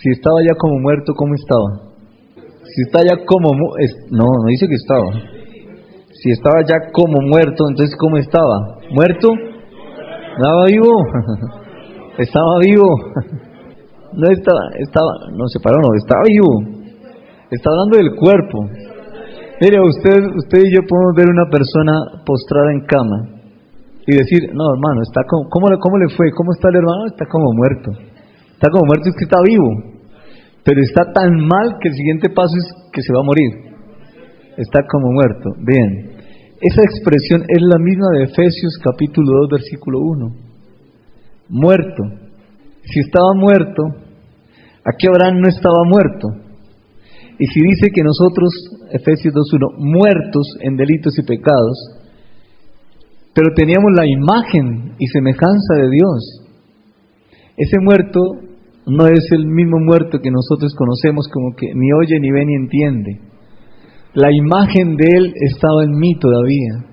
Si estaba ya como muerto, ¿cómo estaba? Si está ya como... No, no dice que estaba. Si estaba ya como muerto, entonces ¿cómo estaba? ¿Muerto? ¿Estaba vivo? ¿Estaba vivo? No estaba, estaba, no se paró, no, estaba vivo. Está hablando del cuerpo. Mire, usted, usted y yo podemos ver una persona postrada en cama y decir, no, hermano, está como, ¿cómo, ¿cómo le fue? ¿Cómo está el hermano? Está como muerto. Está como muerto, es que está vivo. Pero está tan mal que el siguiente paso es que se va a morir. Está como muerto. Bien. Esa expresión es la misma de Efesios capítulo 2, versículo 1. Muerto. Si estaba muerto, aquí Abraham no estaba muerto. Y si dice que nosotros, Efesios 2.1, muertos en delitos y pecados, pero teníamos la imagen y semejanza de Dios, ese muerto no es el mismo muerto que nosotros conocemos como que ni oye, ni ve, ni entiende. La imagen de Él estaba en mí todavía.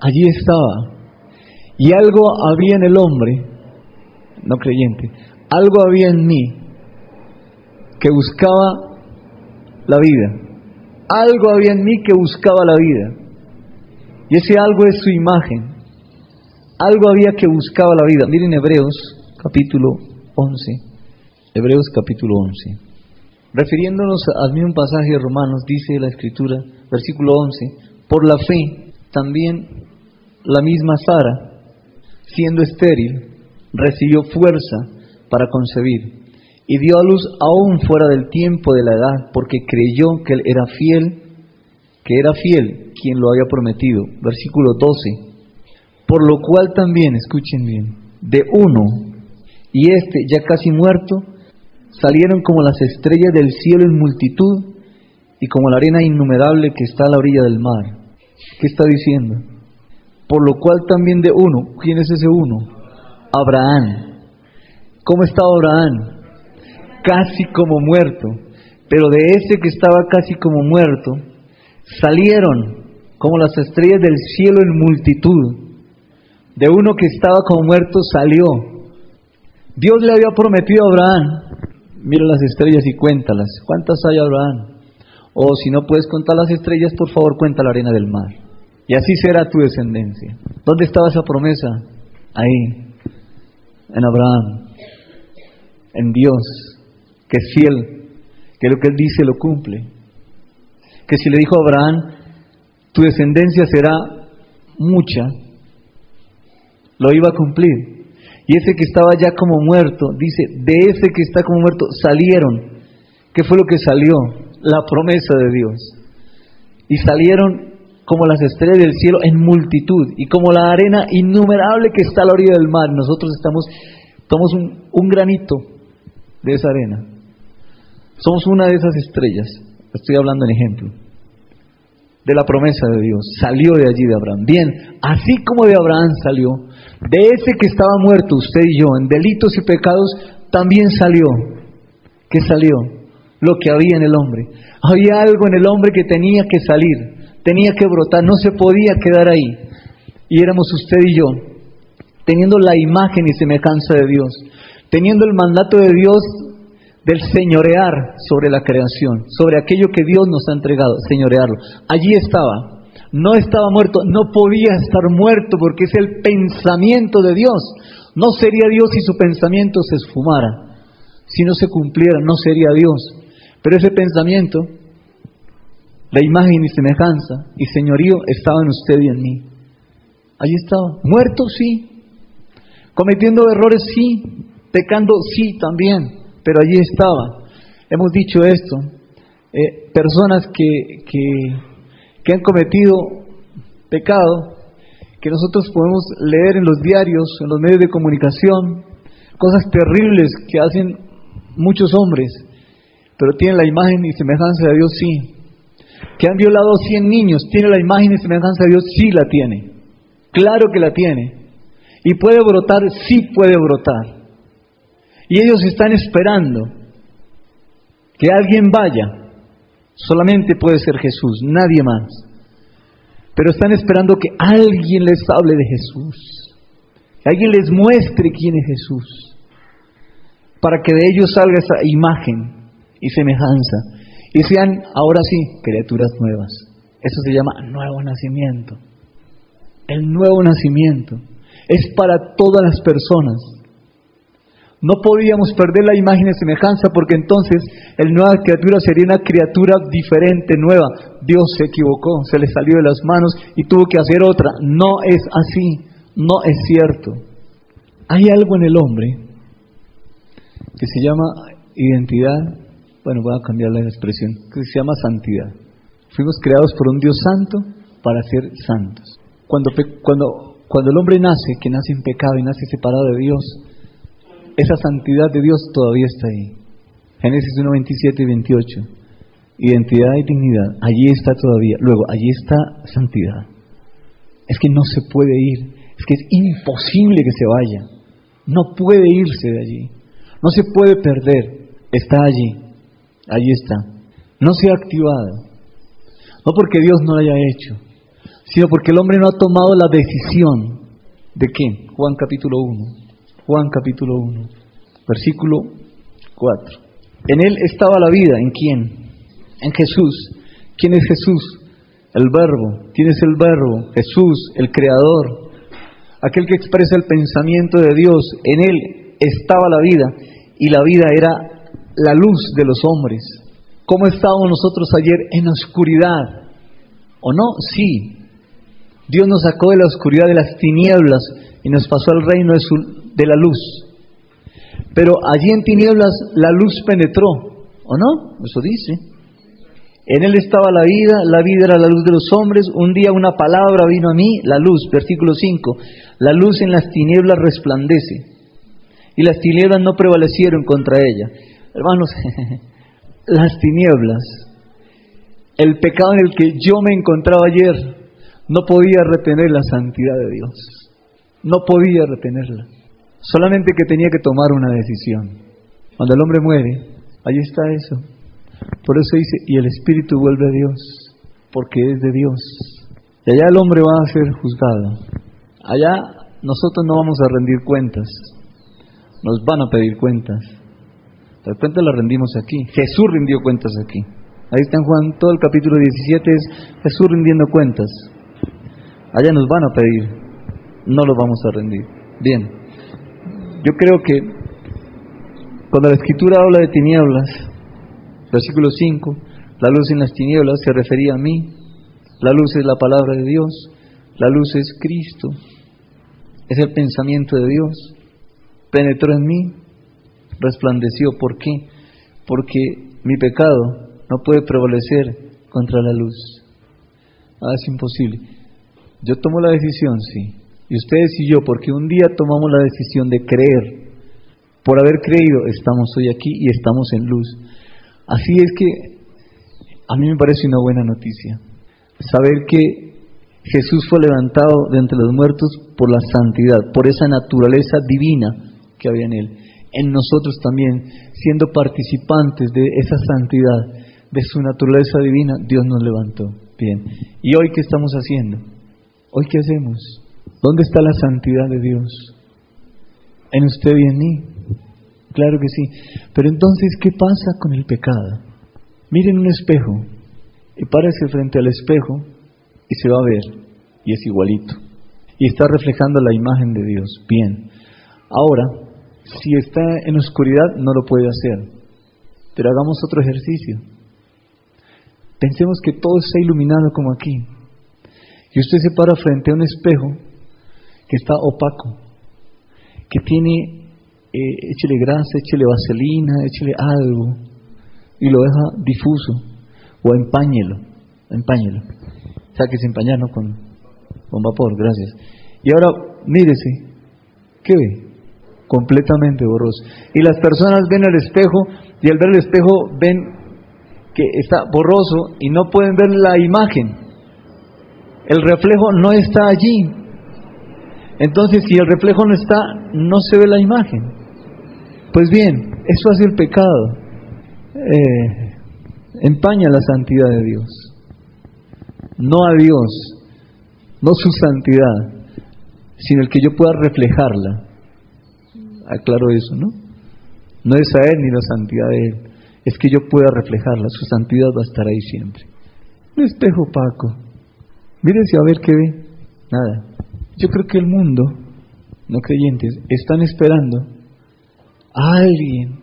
Allí estaba. Y algo había en el hombre, no creyente, algo había en mí que buscaba la vida. Algo había en mí que buscaba la vida. Y ese algo es su imagen. Algo había que buscaba la vida. Miren Hebreos capítulo 11. Hebreos capítulo 11. Refiriéndonos al mismo pasaje de Romanos, dice la escritura, versículo 11, por la fe también la misma Sara, siendo estéril, recibió fuerza para concebir y dio a luz aún fuera del tiempo de la edad, porque creyó que él era fiel, que era fiel quien lo había prometido. Versículo 12. Por lo cual también, escuchen bien, de uno y este ya casi muerto, salieron como las estrellas del cielo en multitud y como la arena innumerable que está a la orilla del mar. ¿Qué está diciendo? Por lo cual también de uno, ¿quién es ese uno? Abraham. ¿Cómo estaba Abraham? Casi como muerto. Pero de ese que estaba casi como muerto, salieron como las estrellas del cielo en multitud. De uno que estaba como muerto salió. Dios le había prometido a Abraham mira las estrellas y cuéntalas. ¿Cuántas hay, Abraham? O si no puedes contar las estrellas, por favor cuenta la arena del mar. Y así será tu descendencia. ¿Dónde estaba esa promesa? Ahí, en Abraham, en Dios, que es fiel, que lo que él dice lo cumple. Que si le dijo a Abraham, tu descendencia será mucha, lo iba a cumplir. Y ese que estaba ya como muerto, dice, de ese que está como muerto salieron. ¿Qué fue lo que salió? La promesa de Dios. Y salieron como las estrellas del cielo en multitud y como la arena innumerable que está a la orilla del mar. Nosotros estamos, somos un, granito de esa arena. Somos una de esas estrellas. Estoy hablando en ejemplo. De la promesa de Dios. Salió de allí de Abraham. Bien, así como de Abraham salió, de ese que estaba muerto, usted y yo, en delitos y pecados, también salió. ¿Qué salió? Lo que había en el hombre. Había algo en el hombre que tenía que salir, tenía que brotar, no se podía quedar ahí. Y éramos usted y yo, teniendo la imagen y semejanza de Dios, teniendo el mandato de Dios del señorear sobre la creación, sobre aquello que Dios nos ha entregado, señorearlo. Allí estaba, no estaba muerto, no podía estar muerto porque es el pensamiento de Dios. No sería Dios si su pensamiento se esfumara. Si no se cumpliera, no sería Dios. Pero ese pensamiento, la imagen y semejanza y señorío estaba en usted y en mí. Allí estaba. Muerto, sí. Cometiendo errores, sí. Pecando, sí, también. Pero allí estaba. Hemos dicho esto. Eh, personas que, que que han cometido pecado, que nosotros podemos leer en los diarios, en los medios de comunicación, cosas terribles que hacen muchos hombres, pero tienen la imagen y semejanza de Dios, sí. Que han violado 100 niños, ¿tiene la imagen y semejanza de Dios? Sí la tiene. Claro que la tiene. Y puede brotar, sí puede brotar. Y ellos están esperando que alguien vaya Solamente puede ser Jesús, nadie más. Pero están esperando que alguien les hable de Jesús, que alguien les muestre quién es Jesús, para que de ellos salga esa imagen y semejanza y sean ahora sí criaturas nuevas. Eso se llama nuevo nacimiento. El nuevo nacimiento es para todas las personas. No podíamos perder la imagen y semejanza porque entonces el nueva criatura sería una criatura diferente, nueva. Dios se equivocó, se le salió de las manos y tuvo que hacer otra. No es así, no es cierto. Hay algo en el hombre que se llama identidad, bueno, voy a cambiar la expresión, que se llama santidad. Fuimos creados por un Dios santo para ser santos. Cuando, cuando, cuando el hombre nace, que nace en pecado y nace separado de Dios, esa santidad de Dios todavía está ahí. Génesis 1, 27 y 28. Identidad y dignidad, allí está todavía. Luego, allí está santidad. Es que no se puede ir, es que es imposible que se vaya. No puede irse de allí. No se puede perder. Está allí. Allí está. No se ha activado. No porque Dios no lo haya hecho, sino porque el hombre no ha tomado la decisión. ¿De qué? Juan capítulo 1 Juan capítulo 1, versículo 4. En él estaba la vida, ¿en quién? En Jesús. ¿Quién es Jesús? el verbo. ¿Quién es el verbo? Jesús, el creador, aquel que expresa el pensamiento de Dios. En él estaba la vida y la vida era la luz de los hombres. ¿Cómo estábamos nosotros ayer en oscuridad? ¿O no? Sí. Dios nos sacó de la oscuridad de las tinieblas y nos pasó al reino de, de la luz. Pero allí en tinieblas la luz penetró, ¿o no? Eso dice. En él estaba la vida, la vida era la luz de los hombres. Un día una palabra vino a mí, la luz, versículo 5. La luz en las tinieblas resplandece. Y las tinieblas no prevalecieron contra ella. Hermanos, las tinieblas, el pecado en el que yo me encontraba ayer, no podía retener la santidad de Dios. No podía retenerla. Solamente que tenía que tomar una decisión. Cuando el hombre muere, ahí está eso. Por eso dice, y el espíritu vuelve a Dios, porque es de Dios. Y allá el hombre va a ser juzgado. Allá nosotros no vamos a rendir cuentas. Nos van a pedir cuentas. Las cuentas las rendimos aquí. Jesús rindió cuentas aquí. Ahí está en Juan, todo el capítulo 17 es Jesús rindiendo cuentas. Allá nos van a pedir, no los vamos a rendir. Bien, yo creo que cuando la escritura habla de tinieblas, versículo 5, la luz en las tinieblas se refería a mí, la luz es la palabra de Dios, la luz es Cristo, es el pensamiento de Dios, penetró en mí, resplandeció. ¿Por qué? Porque mi pecado no puede prevalecer contra la luz. Ah, es imposible. Yo tomo la decisión, sí. Y ustedes y yo, porque un día tomamos la decisión de creer. Por haber creído, estamos hoy aquí y estamos en luz. Así es que a mí me parece una buena noticia. Saber que Jesús fue levantado de entre los muertos por la santidad, por esa naturaleza divina que había en él. En nosotros también, siendo participantes de esa santidad, de su naturaleza divina, Dios nos levantó. Bien. ¿Y hoy qué estamos haciendo? ¿Hoy qué hacemos? ¿Dónde está la santidad de Dios? En usted y en mí. Claro que sí. Pero entonces, ¿qué pasa con el pecado? Miren un espejo y párese frente al espejo y se va a ver y es igualito. Y está reflejando la imagen de Dios. Bien. Ahora, si está en oscuridad, no lo puede hacer. Pero hagamos otro ejercicio. Pensemos que todo está iluminado como aquí y usted se para frente a un espejo que está opaco, que tiene, eh, échele grasa, échele vaselina, échele algo, y lo deja difuso, o empáñelo, empáñelo. Sáquese empañar, ¿no? Con, con vapor, gracias. Y ahora, mírese, ¿qué ve? Completamente borroso. Y las personas ven el espejo, y al ver el espejo ven que está borroso y no pueden ver la imagen el reflejo no está allí. Entonces, si el reflejo no está, no se ve la imagen. Pues bien, eso hace el pecado. Eh, empaña la santidad de Dios. No a Dios, no su santidad, sino el que yo pueda reflejarla. Aclaro eso, ¿no? No es a Él ni la santidad de Él, es que yo pueda reflejarla. Su santidad va a estar ahí siempre. Un espejo opaco Mírense a ver qué ve. Nada. Yo creo que el mundo, no creyentes, están esperando a alguien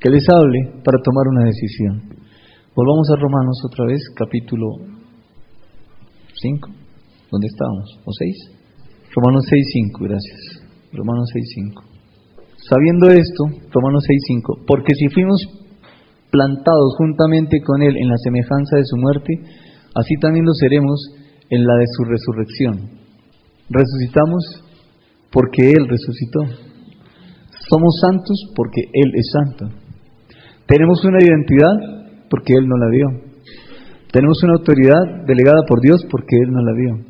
que les hable para tomar una decisión. Volvamos a Romanos otra vez, capítulo 5. ¿Dónde estábamos? ¿O 6? Romanos 6, 5, gracias. Romanos 6, 5. Sabiendo esto, Romanos 6, 5, porque si fuimos plantados juntamente con Él en la semejanza de su muerte, así también lo seremos en la de su resurrección. Resucitamos porque Él resucitó. Somos santos porque Él es santo. Tenemos una identidad porque Él nos la dio. Tenemos una autoridad delegada por Dios porque Él nos la dio.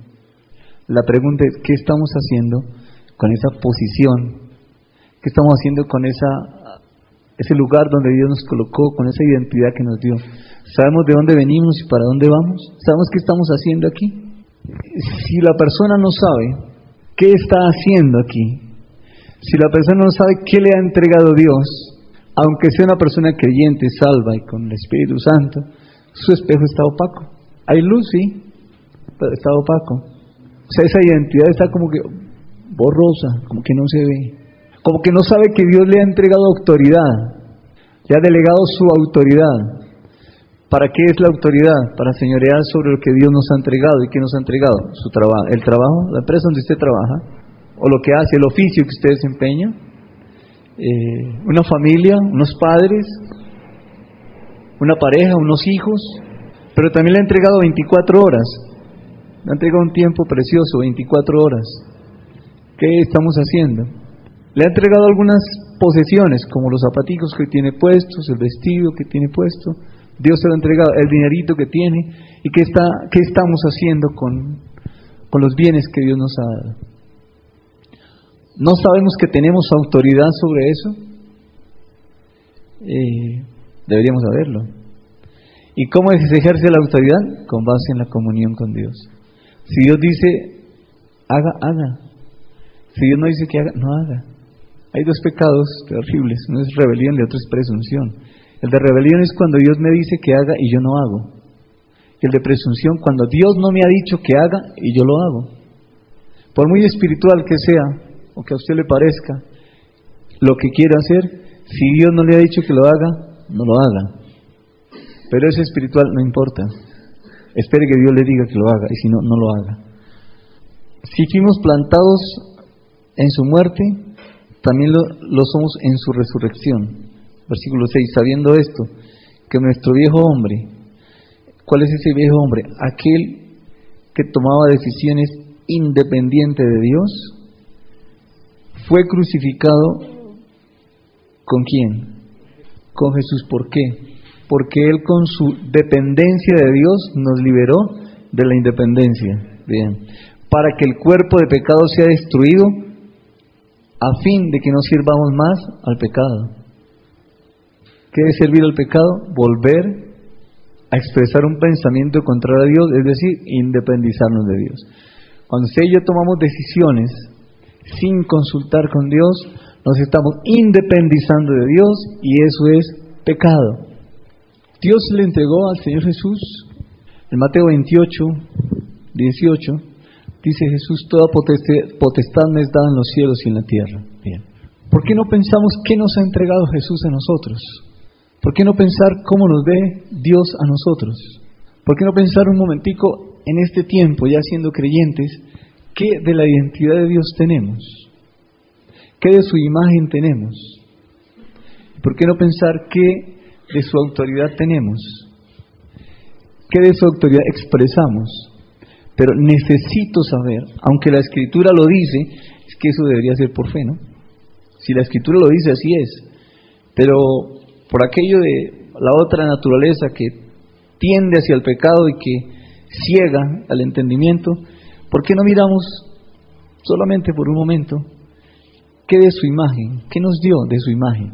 La pregunta es, ¿qué estamos haciendo con esa posición? ¿Qué estamos haciendo con esa, ese lugar donde Dios nos colocó, con esa identidad que nos dio? ¿Sabemos de dónde venimos y para dónde vamos? ¿Sabemos qué estamos haciendo aquí? Si la persona no sabe qué está haciendo aquí, si la persona no sabe qué le ha entregado Dios, aunque sea una persona creyente, salva y con el Espíritu Santo, su espejo está opaco. Hay luz, sí, está opaco. O sea, esa identidad está como que borrosa, como que no se ve. Como que no sabe que Dios le ha entregado autoridad, le ha delegado su autoridad. ¿Para qué es la autoridad? Para señorear sobre lo que Dios nos ha entregado. ¿Y qué nos ha entregado? Su trabajo. El trabajo, la empresa donde usted trabaja, o lo que hace, el oficio que usted desempeña. Eh, una familia, unos padres, una pareja, unos hijos. Pero también le ha entregado 24 horas. Le ha entregado un tiempo precioso, 24 horas. ¿Qué estamos haciendo? Le ha entregado algunas posesiones, como los zapaticos que tiene puestos, el vestido que tiene puesto Dios se lo ha entregado, el dinerito que tiene y qué, está, qué estamos haciendo con, con los bienes que Dios nos ha dado. ¿No sabemos que tenemos autoridad sobre eso? Eh, deberíamos saberlo. ¿Y cómo se ejerce la autoridad? Con base en la comunión con Dios. Si Dios dice, haga, haga. Si Dios no dice que haga, no haga. Hay dos pecados terribles. Uno es rebelión y otro es presunción. El de rebelión es cuando Dios me dice que haga y yo no hago. Y el de presunción cuando Dios no me ha dicho que haga y yo lo hago. Por muy espiritual que sea, o que a usted le parezca, lo que quiera hacer, si Dios no le ha dicho que lo haga, no lo haga. Pero es espiritual, no importa. Espere que Dios le diga que lo haga y si no, no lo haga. Si fuimos plantados en su muerte, también lo, lo somos en su resurrección. Versículo 6, sabiendo esto, que nuestro viejo hombre, ¿cuál es ese viejo hombre? Aquel que tomaba decisiones independiente de Dios, fue crucificado con quién? Con Jesús. ¿Por qué? Porque Él con su dependencia de Dios nos liberó de la independencia. Bien. Para que el cuerpo de pecado sea destruido a fin de que no sirvamos más al pecado. ¿Qué es servir al pecado? Volver a expresar un pensamiento contrario a Dios, es decir, independizarnos de Dios. Cuando usted y yo tomamos decisiones sin consultar con Dios, nos estamos independizando de Dios y eso es pecado. Dios le entregó al Señor Jesús, en Mateo 28, 18, dice Jesús, toda potestad me es dada en los cielos y en la tierra. ¿Por qué no pensamos qué nos ha entregado Jesús a nosotros? ¿Por qué no pensar cómo nos ve Dios a nosotros? ¿Por qué no pensar un momentico en este tiempo, ya siendo creyentes, qué de la identidad de Dios tenemos? ¿Qué de su imagen tenemos? ¿Por qué no pensar qué de su autoridad tenemos? ¿Qué de su autoridad expresamos? Pero necesito saber, aunque la escritura lo dice, es que eso debería ser por fe, ¿no? Si la escritura lo dice, así es. Pero por aquello de la otra naturaleza que tiende hacia el pecado y que ciega al entendimiento, ¿por qué no miramos solamente por un momento qué de su imagen, qué nos dio de su imagen?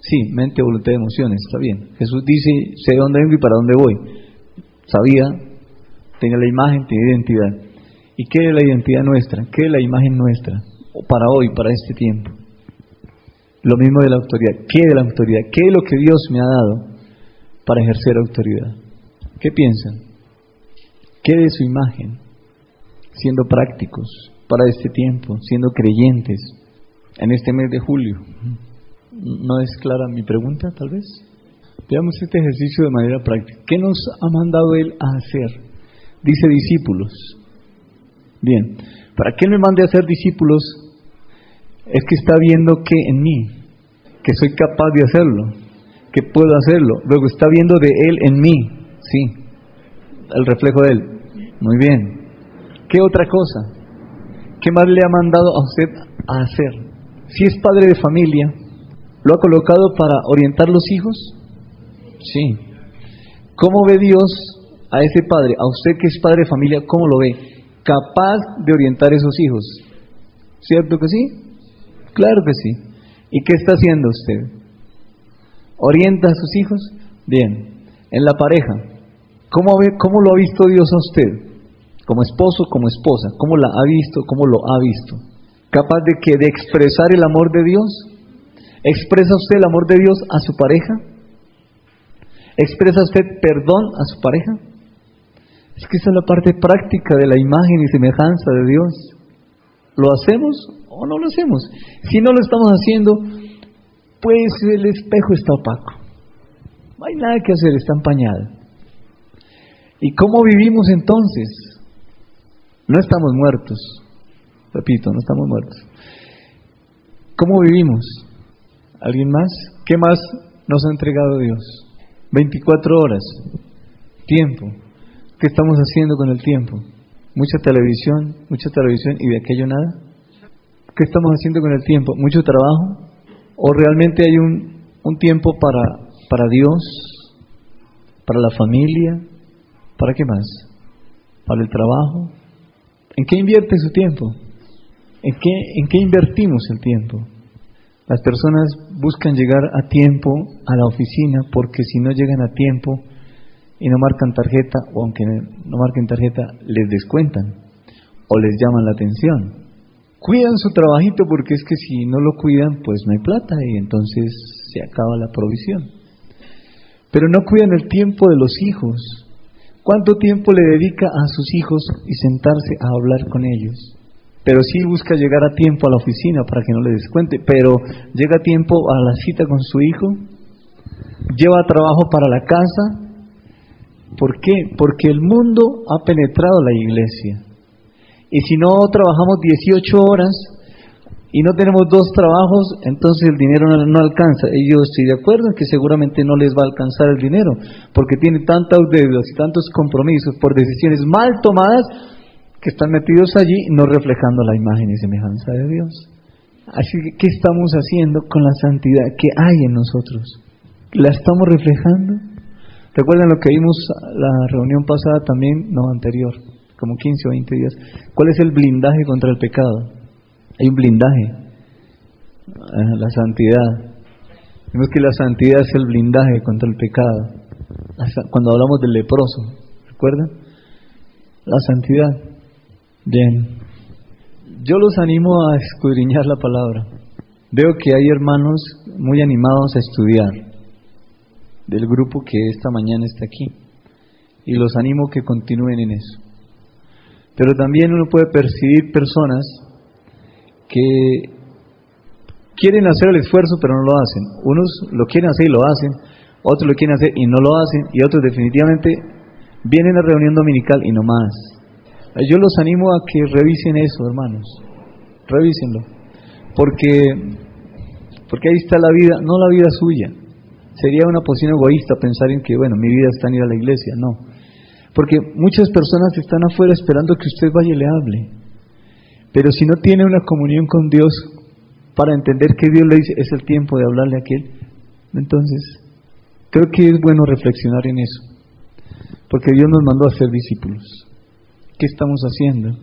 Sí, mente, voluntad emociones, está bien. Jesús dice, sé de dónde vengo y para dónde voy. Sabía, tenía la imagen, tenía identidad. ¿Y qué es la identidad nuestra? ¿Qué es la imagen nuestra? Para hoy, para este tiempo. Lo mismo de la autoridad. ¿Qué de la autoridad? ¿Qué es lo que Dios me ha dado para ejercer autoridad? ¿Qué piensan? ¿Qué de su imagen? Siendo prácticos para este tiempo, siendo creyentes en este mes de julio. ¿No es clara mi pregunta, tal vez? Veamos este ejercicio de manera práctica. ¿Qué nos ha mandado Él a hacer? Dice discípulos. Bien, para qué me mande a ser discípulos es que está viendo que en mí, que soy capaz de hacerlo, que puedo hacerlo. Luego está viendo de Él en mí, sí, el reflejo de Él. Muy bien. ¿Qué otra cosa? ¿Qué más le ha mandado a usted a hacer? Si es padre de familia, ¿lo ha colocado para orientar los hijos? Sí. ¿Cómo ve Dios a ese padre? A usted que es padre de familia, ¿cómo lo ve? Capaz de orientar a esos hijos. ¿Cierto que sí? Claro que sí. ¿Y qué está haciendo usted? ¿Orienta a sus hijos? Bien. En la pareja, ¿cómo, ve, ¿cómo lo ha visto Dios a usted? Como esposo, como esposa. ¿Cómo la ha visto? ¿Cómo lo ha visto? ¿Capaz de que de expresar el amor de Dios? ¿Expresa usted el amor de Dios a su pareja? ¿Expresa usted perdón a su pareja? Es que esa es la parte práctica de la imagen y semejanza de Dios. ¿Lo hacemos o no lo hacemos? Si no lo estamos haciendo, pues el espejo está opaco. No hay nada que hacer, está empañado. ¿Y cómo vivimos entonces? No estamos muertos. Repito, no estamos muertos. ¿Cómo vivimos? ¿Alguien más? ¿Qué más nos ha entregado Dios? 24 horas. Tiempo. ¿Qué estamos haciendo con el tiempo? Mucha televisión, mucha televisión y de aquello nada. ¿Qué estamos haciendo con el tiempo? ¿Mucho trabajo? ¿O realmente hay un, un tiempo para, para Dios, para la familia? ¿Para qué más? ¿Para el trabajo? ¿En qué invierte su tiempo? ¿En qué, ¿En qué invertimos el tiempo? Las personas buscan llegar a tiempo a la oficina porque si no llegan a tiempo y no marcan tarjeta, o aunque no marquen tarjeta, les descuentan o les llaman la atención. Cuidan su trabajito porque es que si no lo cuidan, pues no hay plata y entonces se acaba la provisión. Pero no cuidan el tiempo de los hijos. ¿Cuánto tiempo le dedica a sus hijos y sentarse a hablar con ellos? pero sí busca llegar a tiempo a la oficina para que no le descuente, pero llega a tiempo a la cita con su hijo, lleva trabajo para la casa. ¿Por qué? Porque el mundo ha penetrado la iglesia. Y si no trabajamos 18 horas y no tenemos dos trabajos, entonces el dinero no, alcanza. Y yo estoy de acuerdo en que seguramente no les va a alcanzar el dinero, porque tiene tantas deudas y tantos compromisos por decisiones mal tomadas que están metidos allí no reflejando la imagen y semejanza de Dios. Así que, ¿qué estamos haciendo con la santidad que hay en nosotros? ¿La estamos reflejando? ¿Recuerdan lo que vimos la reunión pasada también? No, anterior, como 15 o 20 días. ¿Cuál es el blindaje contra el pecado? Hay un blindaje. Ah, la santidad. Vemos que la santidad es el blindaje contra el pecado. Cuando hablamos del leproso, ¿recuerdan? La santidad. Bien, yo los animo a escudriñar la palabra. Veo que hay hermanos muy animados a estudiar del grupo que esta mañana está aquí y los animo que continúen en eso. Pero también uno puede percibir personas que quieren hacer el esfuerzo pero no lo hacen. Unos lo quieren hacer y lo hacen, otros lo quieren hacer y no lo hacen y otros definitivamente vienen a reunión dominical y no más. Yo los animo a que revisen eso, hermanos. Revísenlo. Porque, porque ahí está la vida, no la vida suya. Sería una posición egoísta pensar en que, bueno, mi vida está en ir a la iglesia. No. Porque muchas personas están afuera esperando que usted vaya y le hable. Pero si no tiene una comunión con Dios para entender que Dios le dice es el tiempo de hablarle a aquel, entonces creo que es bueno reflexionar en eso. Porque Dios nos mandó a ser discípulos. ¿Qué estamos haciendo?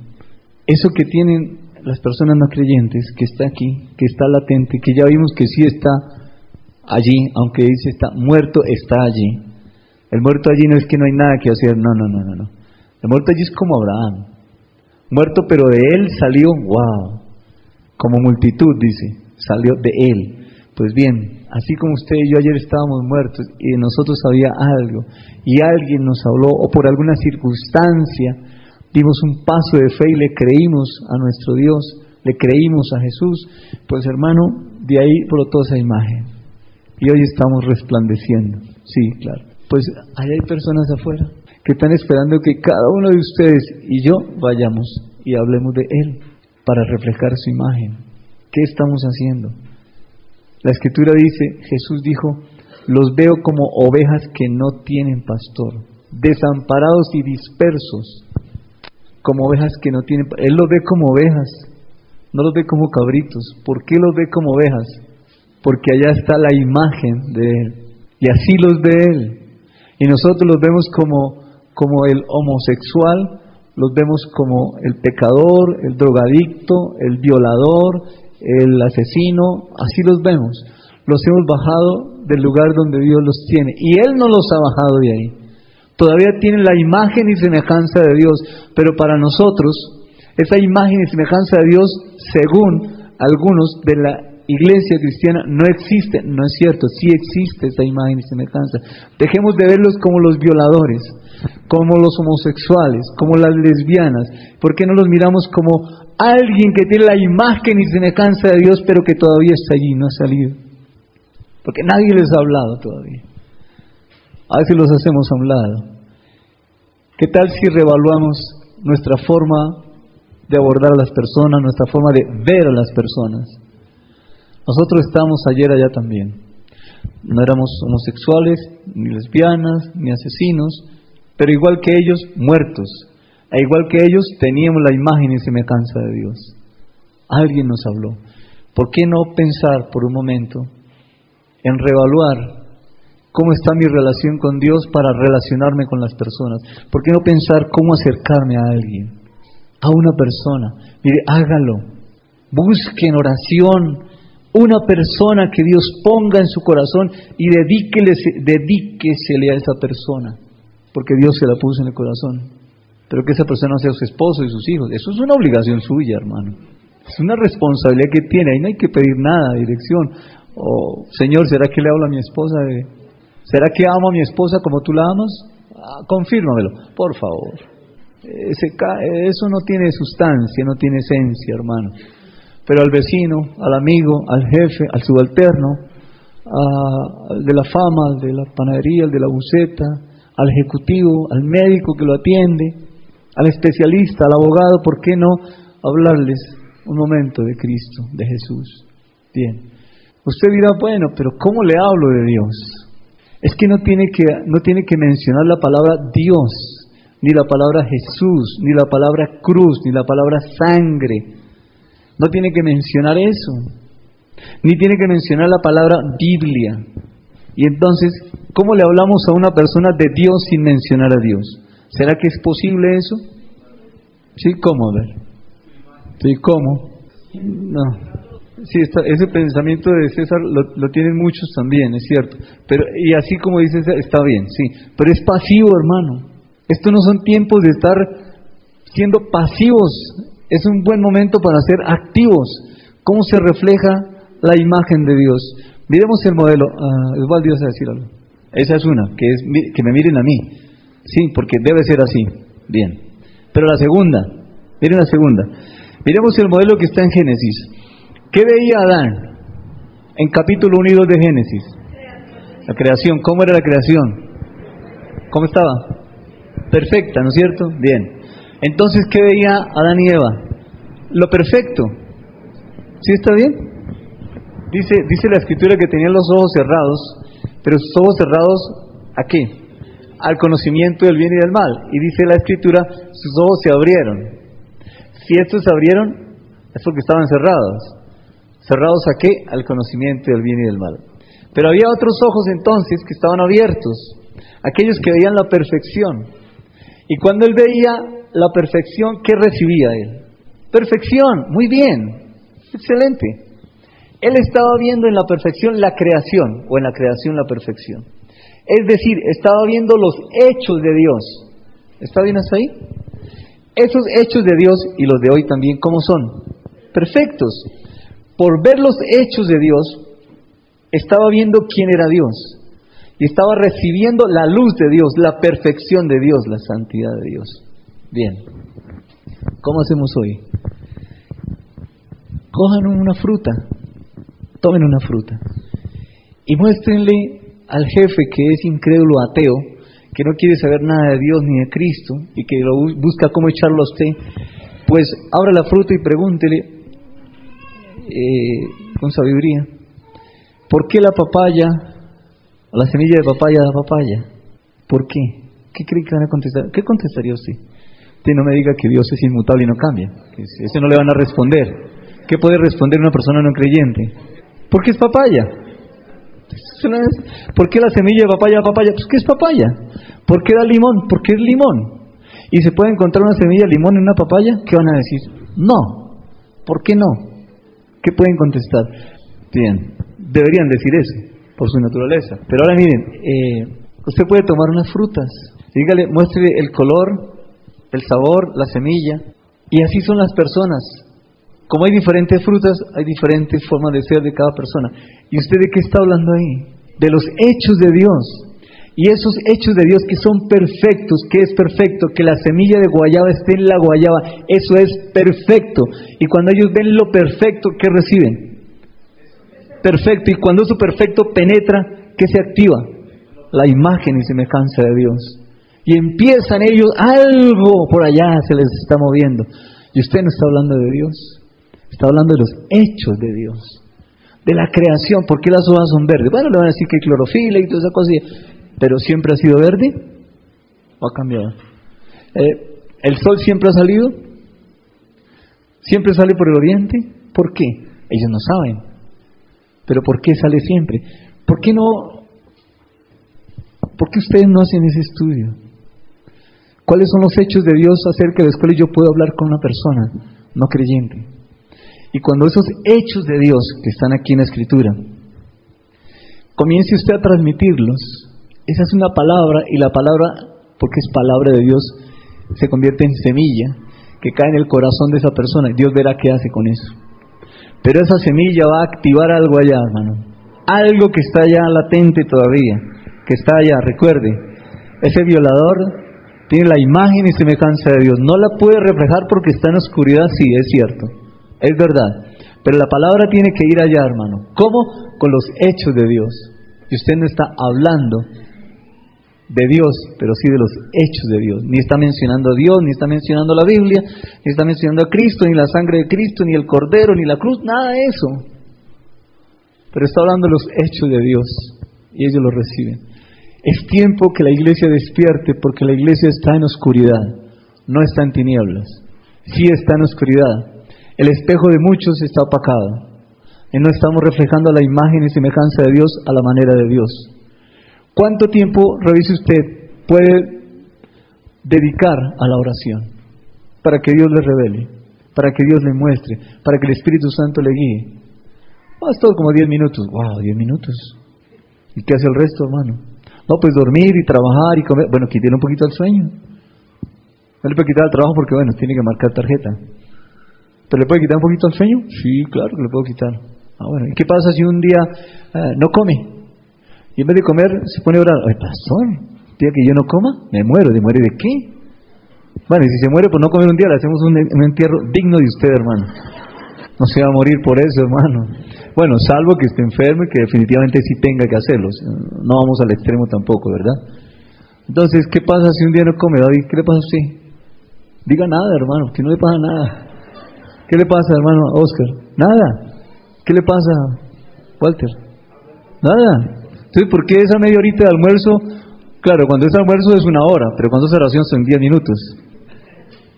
Eso que tienen las personas no creyentes, que está aquí, que está latente, que ya vimos que sí está allí, aunque dice está muerto, está allí. El muerto allí no es que no hay nada que hacer, no, no, no, no, no. El muerto allí es como Abraham. Muerto, pero de él salió, wow, como multitud, dice, salió de él. Pues bien, así como usted y yo ayer estábamos muertos y nosotros había algo, y alguien nos habló, o por alguna circunstancia, dimos un paso de fe y le creímos a nuestro Dios, le creímos a Jesús, pues hermano, de ahí brotó esa imagen. Y hoy estamos resplandeciendo. Sí, claro. Pues hay personas afuera que están esperando que cada uno de ustedes y yo vayamos y hablemos de Él para reflejar su imagen. ¿Qué estamos haciendo? La escritura dice, Jesús dijo, los veo como ovejas que no tienen pastor, desamparados y dispersos como ovejas que no tienen... Él los ve como ovejas, no los ve como cabritos. ¿Por qué los ve como ovejas? Porque allá está la imagen de Él. Y así los ve Él. Y nosotros los vemos como, como el homosexual, los vemos como el pecador, el drogadicto, el violador, el asesino, así los vemos. Los hemos bajado del lugar donde Dios los tiene. Y Él no los ha bajado de ahí todavía tienen la imagen y semejanza de Dios, pero para nosotros esa imagen y semejanza de Dios, según algunos de la iglesia cristiana no existe, no es cierto, sí existe esta imagen y semejanza. Dejemos de verlos como los violadores, como los homosexuales, como las lesbianas. ¿Por qué no los miramos como alguien que tiene la imagen y semejanza de Dios, pero que todavía está allí, no ha salido? Porque nadie les ha hablado todavía. A veces los hacemos a un lado. ¿Qué tal si revaluamos nuestra forma de abordar a las personas, nuestra forma de ver a las personas? Nosotros estábamos ayer allá también. No éramos homosexuales, ni lesbianas, ni asesinos, pero igual que ellos, muertos. E igual que ellos, teníamos la imagen y semejanza de Dios. Alguien nos habló. ¿Por qué no pensar por un momento en reevaluar cómo está mi relación con Dios para relacionarme con las personas? ¿Por qué no pensar cómo acercarme a alguien, a una persona? Mire, hágalo. Busque en oración una persona que Dios ponga en su corazón y dedíquesele a esa persona, porque Dios se la puso en el corazón. Pero que esa persona sea su esposo y sus hijos. Eso es una obligación suya, hermano. Es una responsabilidad que tiene. Ahí no hay que pedir nada, dirección. O, Señor, ¿será que le hablo a mi esposa? ¿Será que amo a mi esposa como tú la amas? Ah, confírmamelo, por favor. Eso no tiene sustancia, no tiene esencia, hermano pero al vecino, al amigo, al jefe, al subalterno, al de la fama, al de la panadería, al de la buceta, al ejecutivo, al médico que lo atiende, al especialista, al abogado, ¿por qué no hablarles un momento de Cristo, de Jesús? Bien. Usted dirá, bueno, pero ¿cómo le hablo de Dios? Es que no tiene que, no tiene que mencionar la palabra Dios, ni la palabra Jesús, ni la palabra cruz, ni la palabra sangre, no tiene que mencionar eso, ni tiene que mencionar la palabra Biblia. Y entonces, ¿cómo le hablamos a una persona de Dios sin mencionar a Dios? ¿Será que es posible eso? Sí, ¿cómo? Ver. Sí, ¿cómo? No. Sí, ese pensamiento de César lo, tienen muchos también, es cierto. Pero, y así como dice está bien, sí. Pero es pasivo, hermano. Estos no son tiempos de estar siendo pasivos es un buen momento para ser activos. ¿Cómo se refleja la imagen de Dios? Miremos el modelo. Uh, Dios a decir algo. Esa es una, que es que me miren a mí. Sí, porque debe ser así. Bien. Pero la segunda, miren la segunda. Miremos el modelo que está en Génesis. ¿Qué veía Adán en capítulo 1 y 2 de Génesis? La creación. ¿Cómo era la creación? ¿Cómo estaba? Perfecta, ¿no es cierto? Bien. Entonces, ¿qué veía Adán y Eva? Lo perfecto. ¿Sí está bien? Dice, dice la escritura que tenían los ojos cerrados, pero sus ojos cerrados, ¿a qué? Al conocimiento del bien y del mal. Y dice la escritura, sus ojos se abrieron. Si estos se abrieron, es porque estaban cerrados. ¿Cerrados a qué? Al conocimiento del bien y del mal. Pero había otros ojos entonces que estaban abiertos, aquellos que veían la perfección. Y cuando él veía la perfección, ¿qué recibía él? Perfección, muy bien, excelente. Él estaba viendo en la perfección la creación, o en la creación la perfección. Es decir, estaba viendo los hechos de Dios. ¿Está bien hasta ahí? Esos hechos de Dios y los de hoy también, ¿cómo son? Perfectos. Por ver los hechos de Dios, estaba viendo quién era Dios. Y estaba recibiendo la luz de Dios, la perfección de Dios, la santidad de Dios. Bien, ¿cómo hacemos hoy? Cojan una fruta, tomen una fruta y muéstrenle al jefe que es incrédulo ateo, que no quiere saber nada de Dios ni de Cristo y que lo busca cómo echarlo a usted, pues abra la fruta y pregúntele eh, con sabiduría, ¿por qué la papaya, la semilla de papaya da papaya? ¿Por qué? ¿Qué cree que van a contestar? ¿Qué contestaría usted? Usted no me diga que Dios es inmutable y no cambia. Eso no le van a responder. ¿Qué puede responder una persona no creyente? Porque es papaya. ¿Por qué la semilla de papaya papaya? Pues que es papaya. ¿Por qué da limón? Porque es limón. ¿Y se puede encontrar una semilla de limón en una papaya? ¿Qué van a decir? No. ¿Por qué no? ¿Qué pueden contestar? Bien, deberían decir eso, por su naturaleza. Pero ahora miren, eh, usted puede tomar unas frutas. Dígale, muestre el color, el sabor, la semilla. Y así son las personas. Como hay diferentes frutas, hay diferentes formas de ser de cada persona. ¿Y usted de qué está hablando ahí? De los hechos de Dios. Y esos hechos de Dios que son perfectos, que es perfecto, que la semilla de guayaba esté en la guayaba, eso es perfecto. Y cuando ellos ven lo perfecto, ¿qué reciben? Perfecto. Y cuando eso perfecto penetra, ¿qué se activa? La imagen y semejanza de Dios. Y empiezan ellos, algo por allá se les está moviendo. Y usted no está hablando de Dios, está hablando de los hechos de Dios, de la creación. ¿Por qué las hojas son verdes? Bueno, le van a decir que hay clorofila y toda esa cosa pero siempre ha sido verde o ha cambiado. Eh, ¿El sol siempre ha salido? ¿Siempre sale por el oriente? ¿Por qué? Ellos no saben. Pero ¿por qué sale siempre? ¿Por qué no? ¿Por qué ustedes no hacen ese estudio? ¿Cuáles son los hechos de Dios acerca de los cuales yo puedo hablar con una persona no creyente? Y cuando esos hechos de Dios que están aquí en la Escritura, comience usted a transmitirlos, esa es una palabra y la palabra, porque es palabra de Dios, se convierte en semilla que cae en el corazón de esa persona Dios verá qué hace con eso. Pero esa semilla va a activar algo allá, hermano. Algo que está allá latente todavía, que está allá. Recuerde, ese violador tiene la imagen y semejanza de Dios. No la puede reflejar porque está en oscuridad, sí, es cierto. Es verdad. Pero la palabra tiene que ir allá, hermano. ¿Cómo? Con los hechos de Dios. Y usted no está hablando de Dios, pero sí de los hechos de Dios. Ni está mencionando a Dios, ni está mencionando la Biblia, ni está mencionando a Cristo, ni la sangre de Cristo, ni el Cordero, ni la cruz, nada de eso. Pero está hablando de los hechos de Dios y ellos lo reciben. Es tiempo que la iglesia despierte porque la iglesia está en oscuridad, no está en tinieblas. Sí está en oscuridad. El espejo de muchos está opacado. Y no estamos reflejando la imagen y semejanza de Dios a la manera de Dios. ¿Cuánto tiempo, revise usted, puede dedicar a la oración para que Dios le revele, para que Dios le muestre, para que el Espíritu Santo le guíe? Es todo como 10 minutos. ¡Wow! 10 minutos. ¿Y qué hace el resto, hermano? No, pues dormir y trabajar y comer. Bueno, quítale un poquito el sueño. No le puede quitar el trabajo porque, bueno, tiene que marcar tarjeta. ¿Pero le puede quitar un poquito el sueño? Sí, claro que le puedo quitar. Ah, bueno. ¿Y qué pasa si un día eh, no come? Y en vez de comer, se pone a orar. Ay, pastor, día que yo no coma, me muero. ¿De muere de qué? Bueno, y si se muere por no comer un día, le hacemos un, entierro digno de usted, hermano. No se va a morir por eso, hermano. Bueno, salvo que esté enfermo y que definitivamente sí tenga que hacerlo. No vamos al extremo tampoco, ¿verdad? Entonces, ¿qué pasa si un día no come, David? ¿Qué le pasa a usted? Diga nada, hermano, que no le pasa nada. ¿Qué le pasa, hermano Oscar? Nada. ¿Qué le pasa, Walter? Nada. Entonces, ¿por qué esa media horita de almuerzo? Claro, cuando es almuerzo es una hora, pero cuando es oración son diez minutos.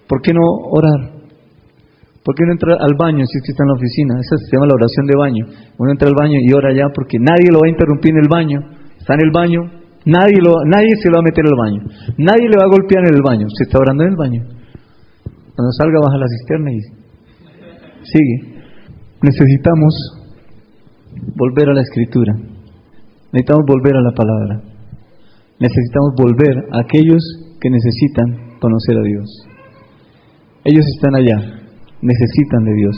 ¿Por qué no orar? ¿Por qué no entrar al baño si que está en la oficina? Esa se llama la oración de baño. Uno entra al baño y ora ya porque nadie lo va a interrumpir en el baño. Está en el baño, nadie, lo, nadie se lo va a meter al baño. Nadie le va a golpear en el baño. Se está orando en el baño. Cuando salga baja la cisterna y sigue. Necesitamos volver a la escritura. Necesitamos volver a la palabra. Necesitamos volver a aquellos que necesitan conocer a Dios. Ellos están allá, necesitan de Dios.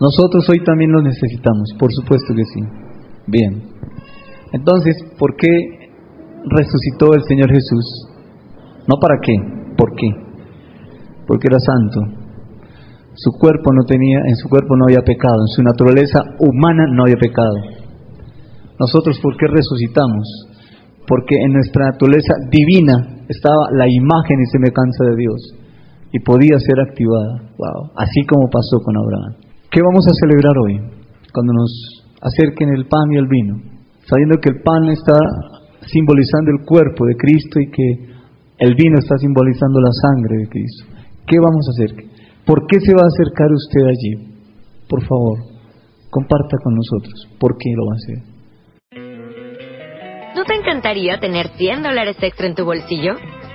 Nosotros hoy también los necesitamos, por supuesto que sí. Bien. Entonces, ¿por qué resucitó el Señor Jesús? No para qué, ¿por qué? Porque era santo. Su cuerpo no tenía, en su cuerpo no había pecado, en su naturaleza humana no había pecado. Nosotros, ¿por qué resucitamos? Porque en nuestra naturaleza divina estaba la imagen y semejanza de Dios y podía ser activada. Wow, así como pasó con Abraham. ¿Qué vamos a celebrar hoy? Cuando nos acerquen el pan y el vino, sabiendo que el pan está simbolizando el cuerpo de Cristo y que el vino está simbolizando la sangre de Cristo. ¿Qué vamos a hacer? ¿Por qué se va a acercar usted allí? Por favor, comparta con nosotros. ¿Por qué lo va a hacer? ¿No te encantaría tener 100 dólares extra en tu bolsillo?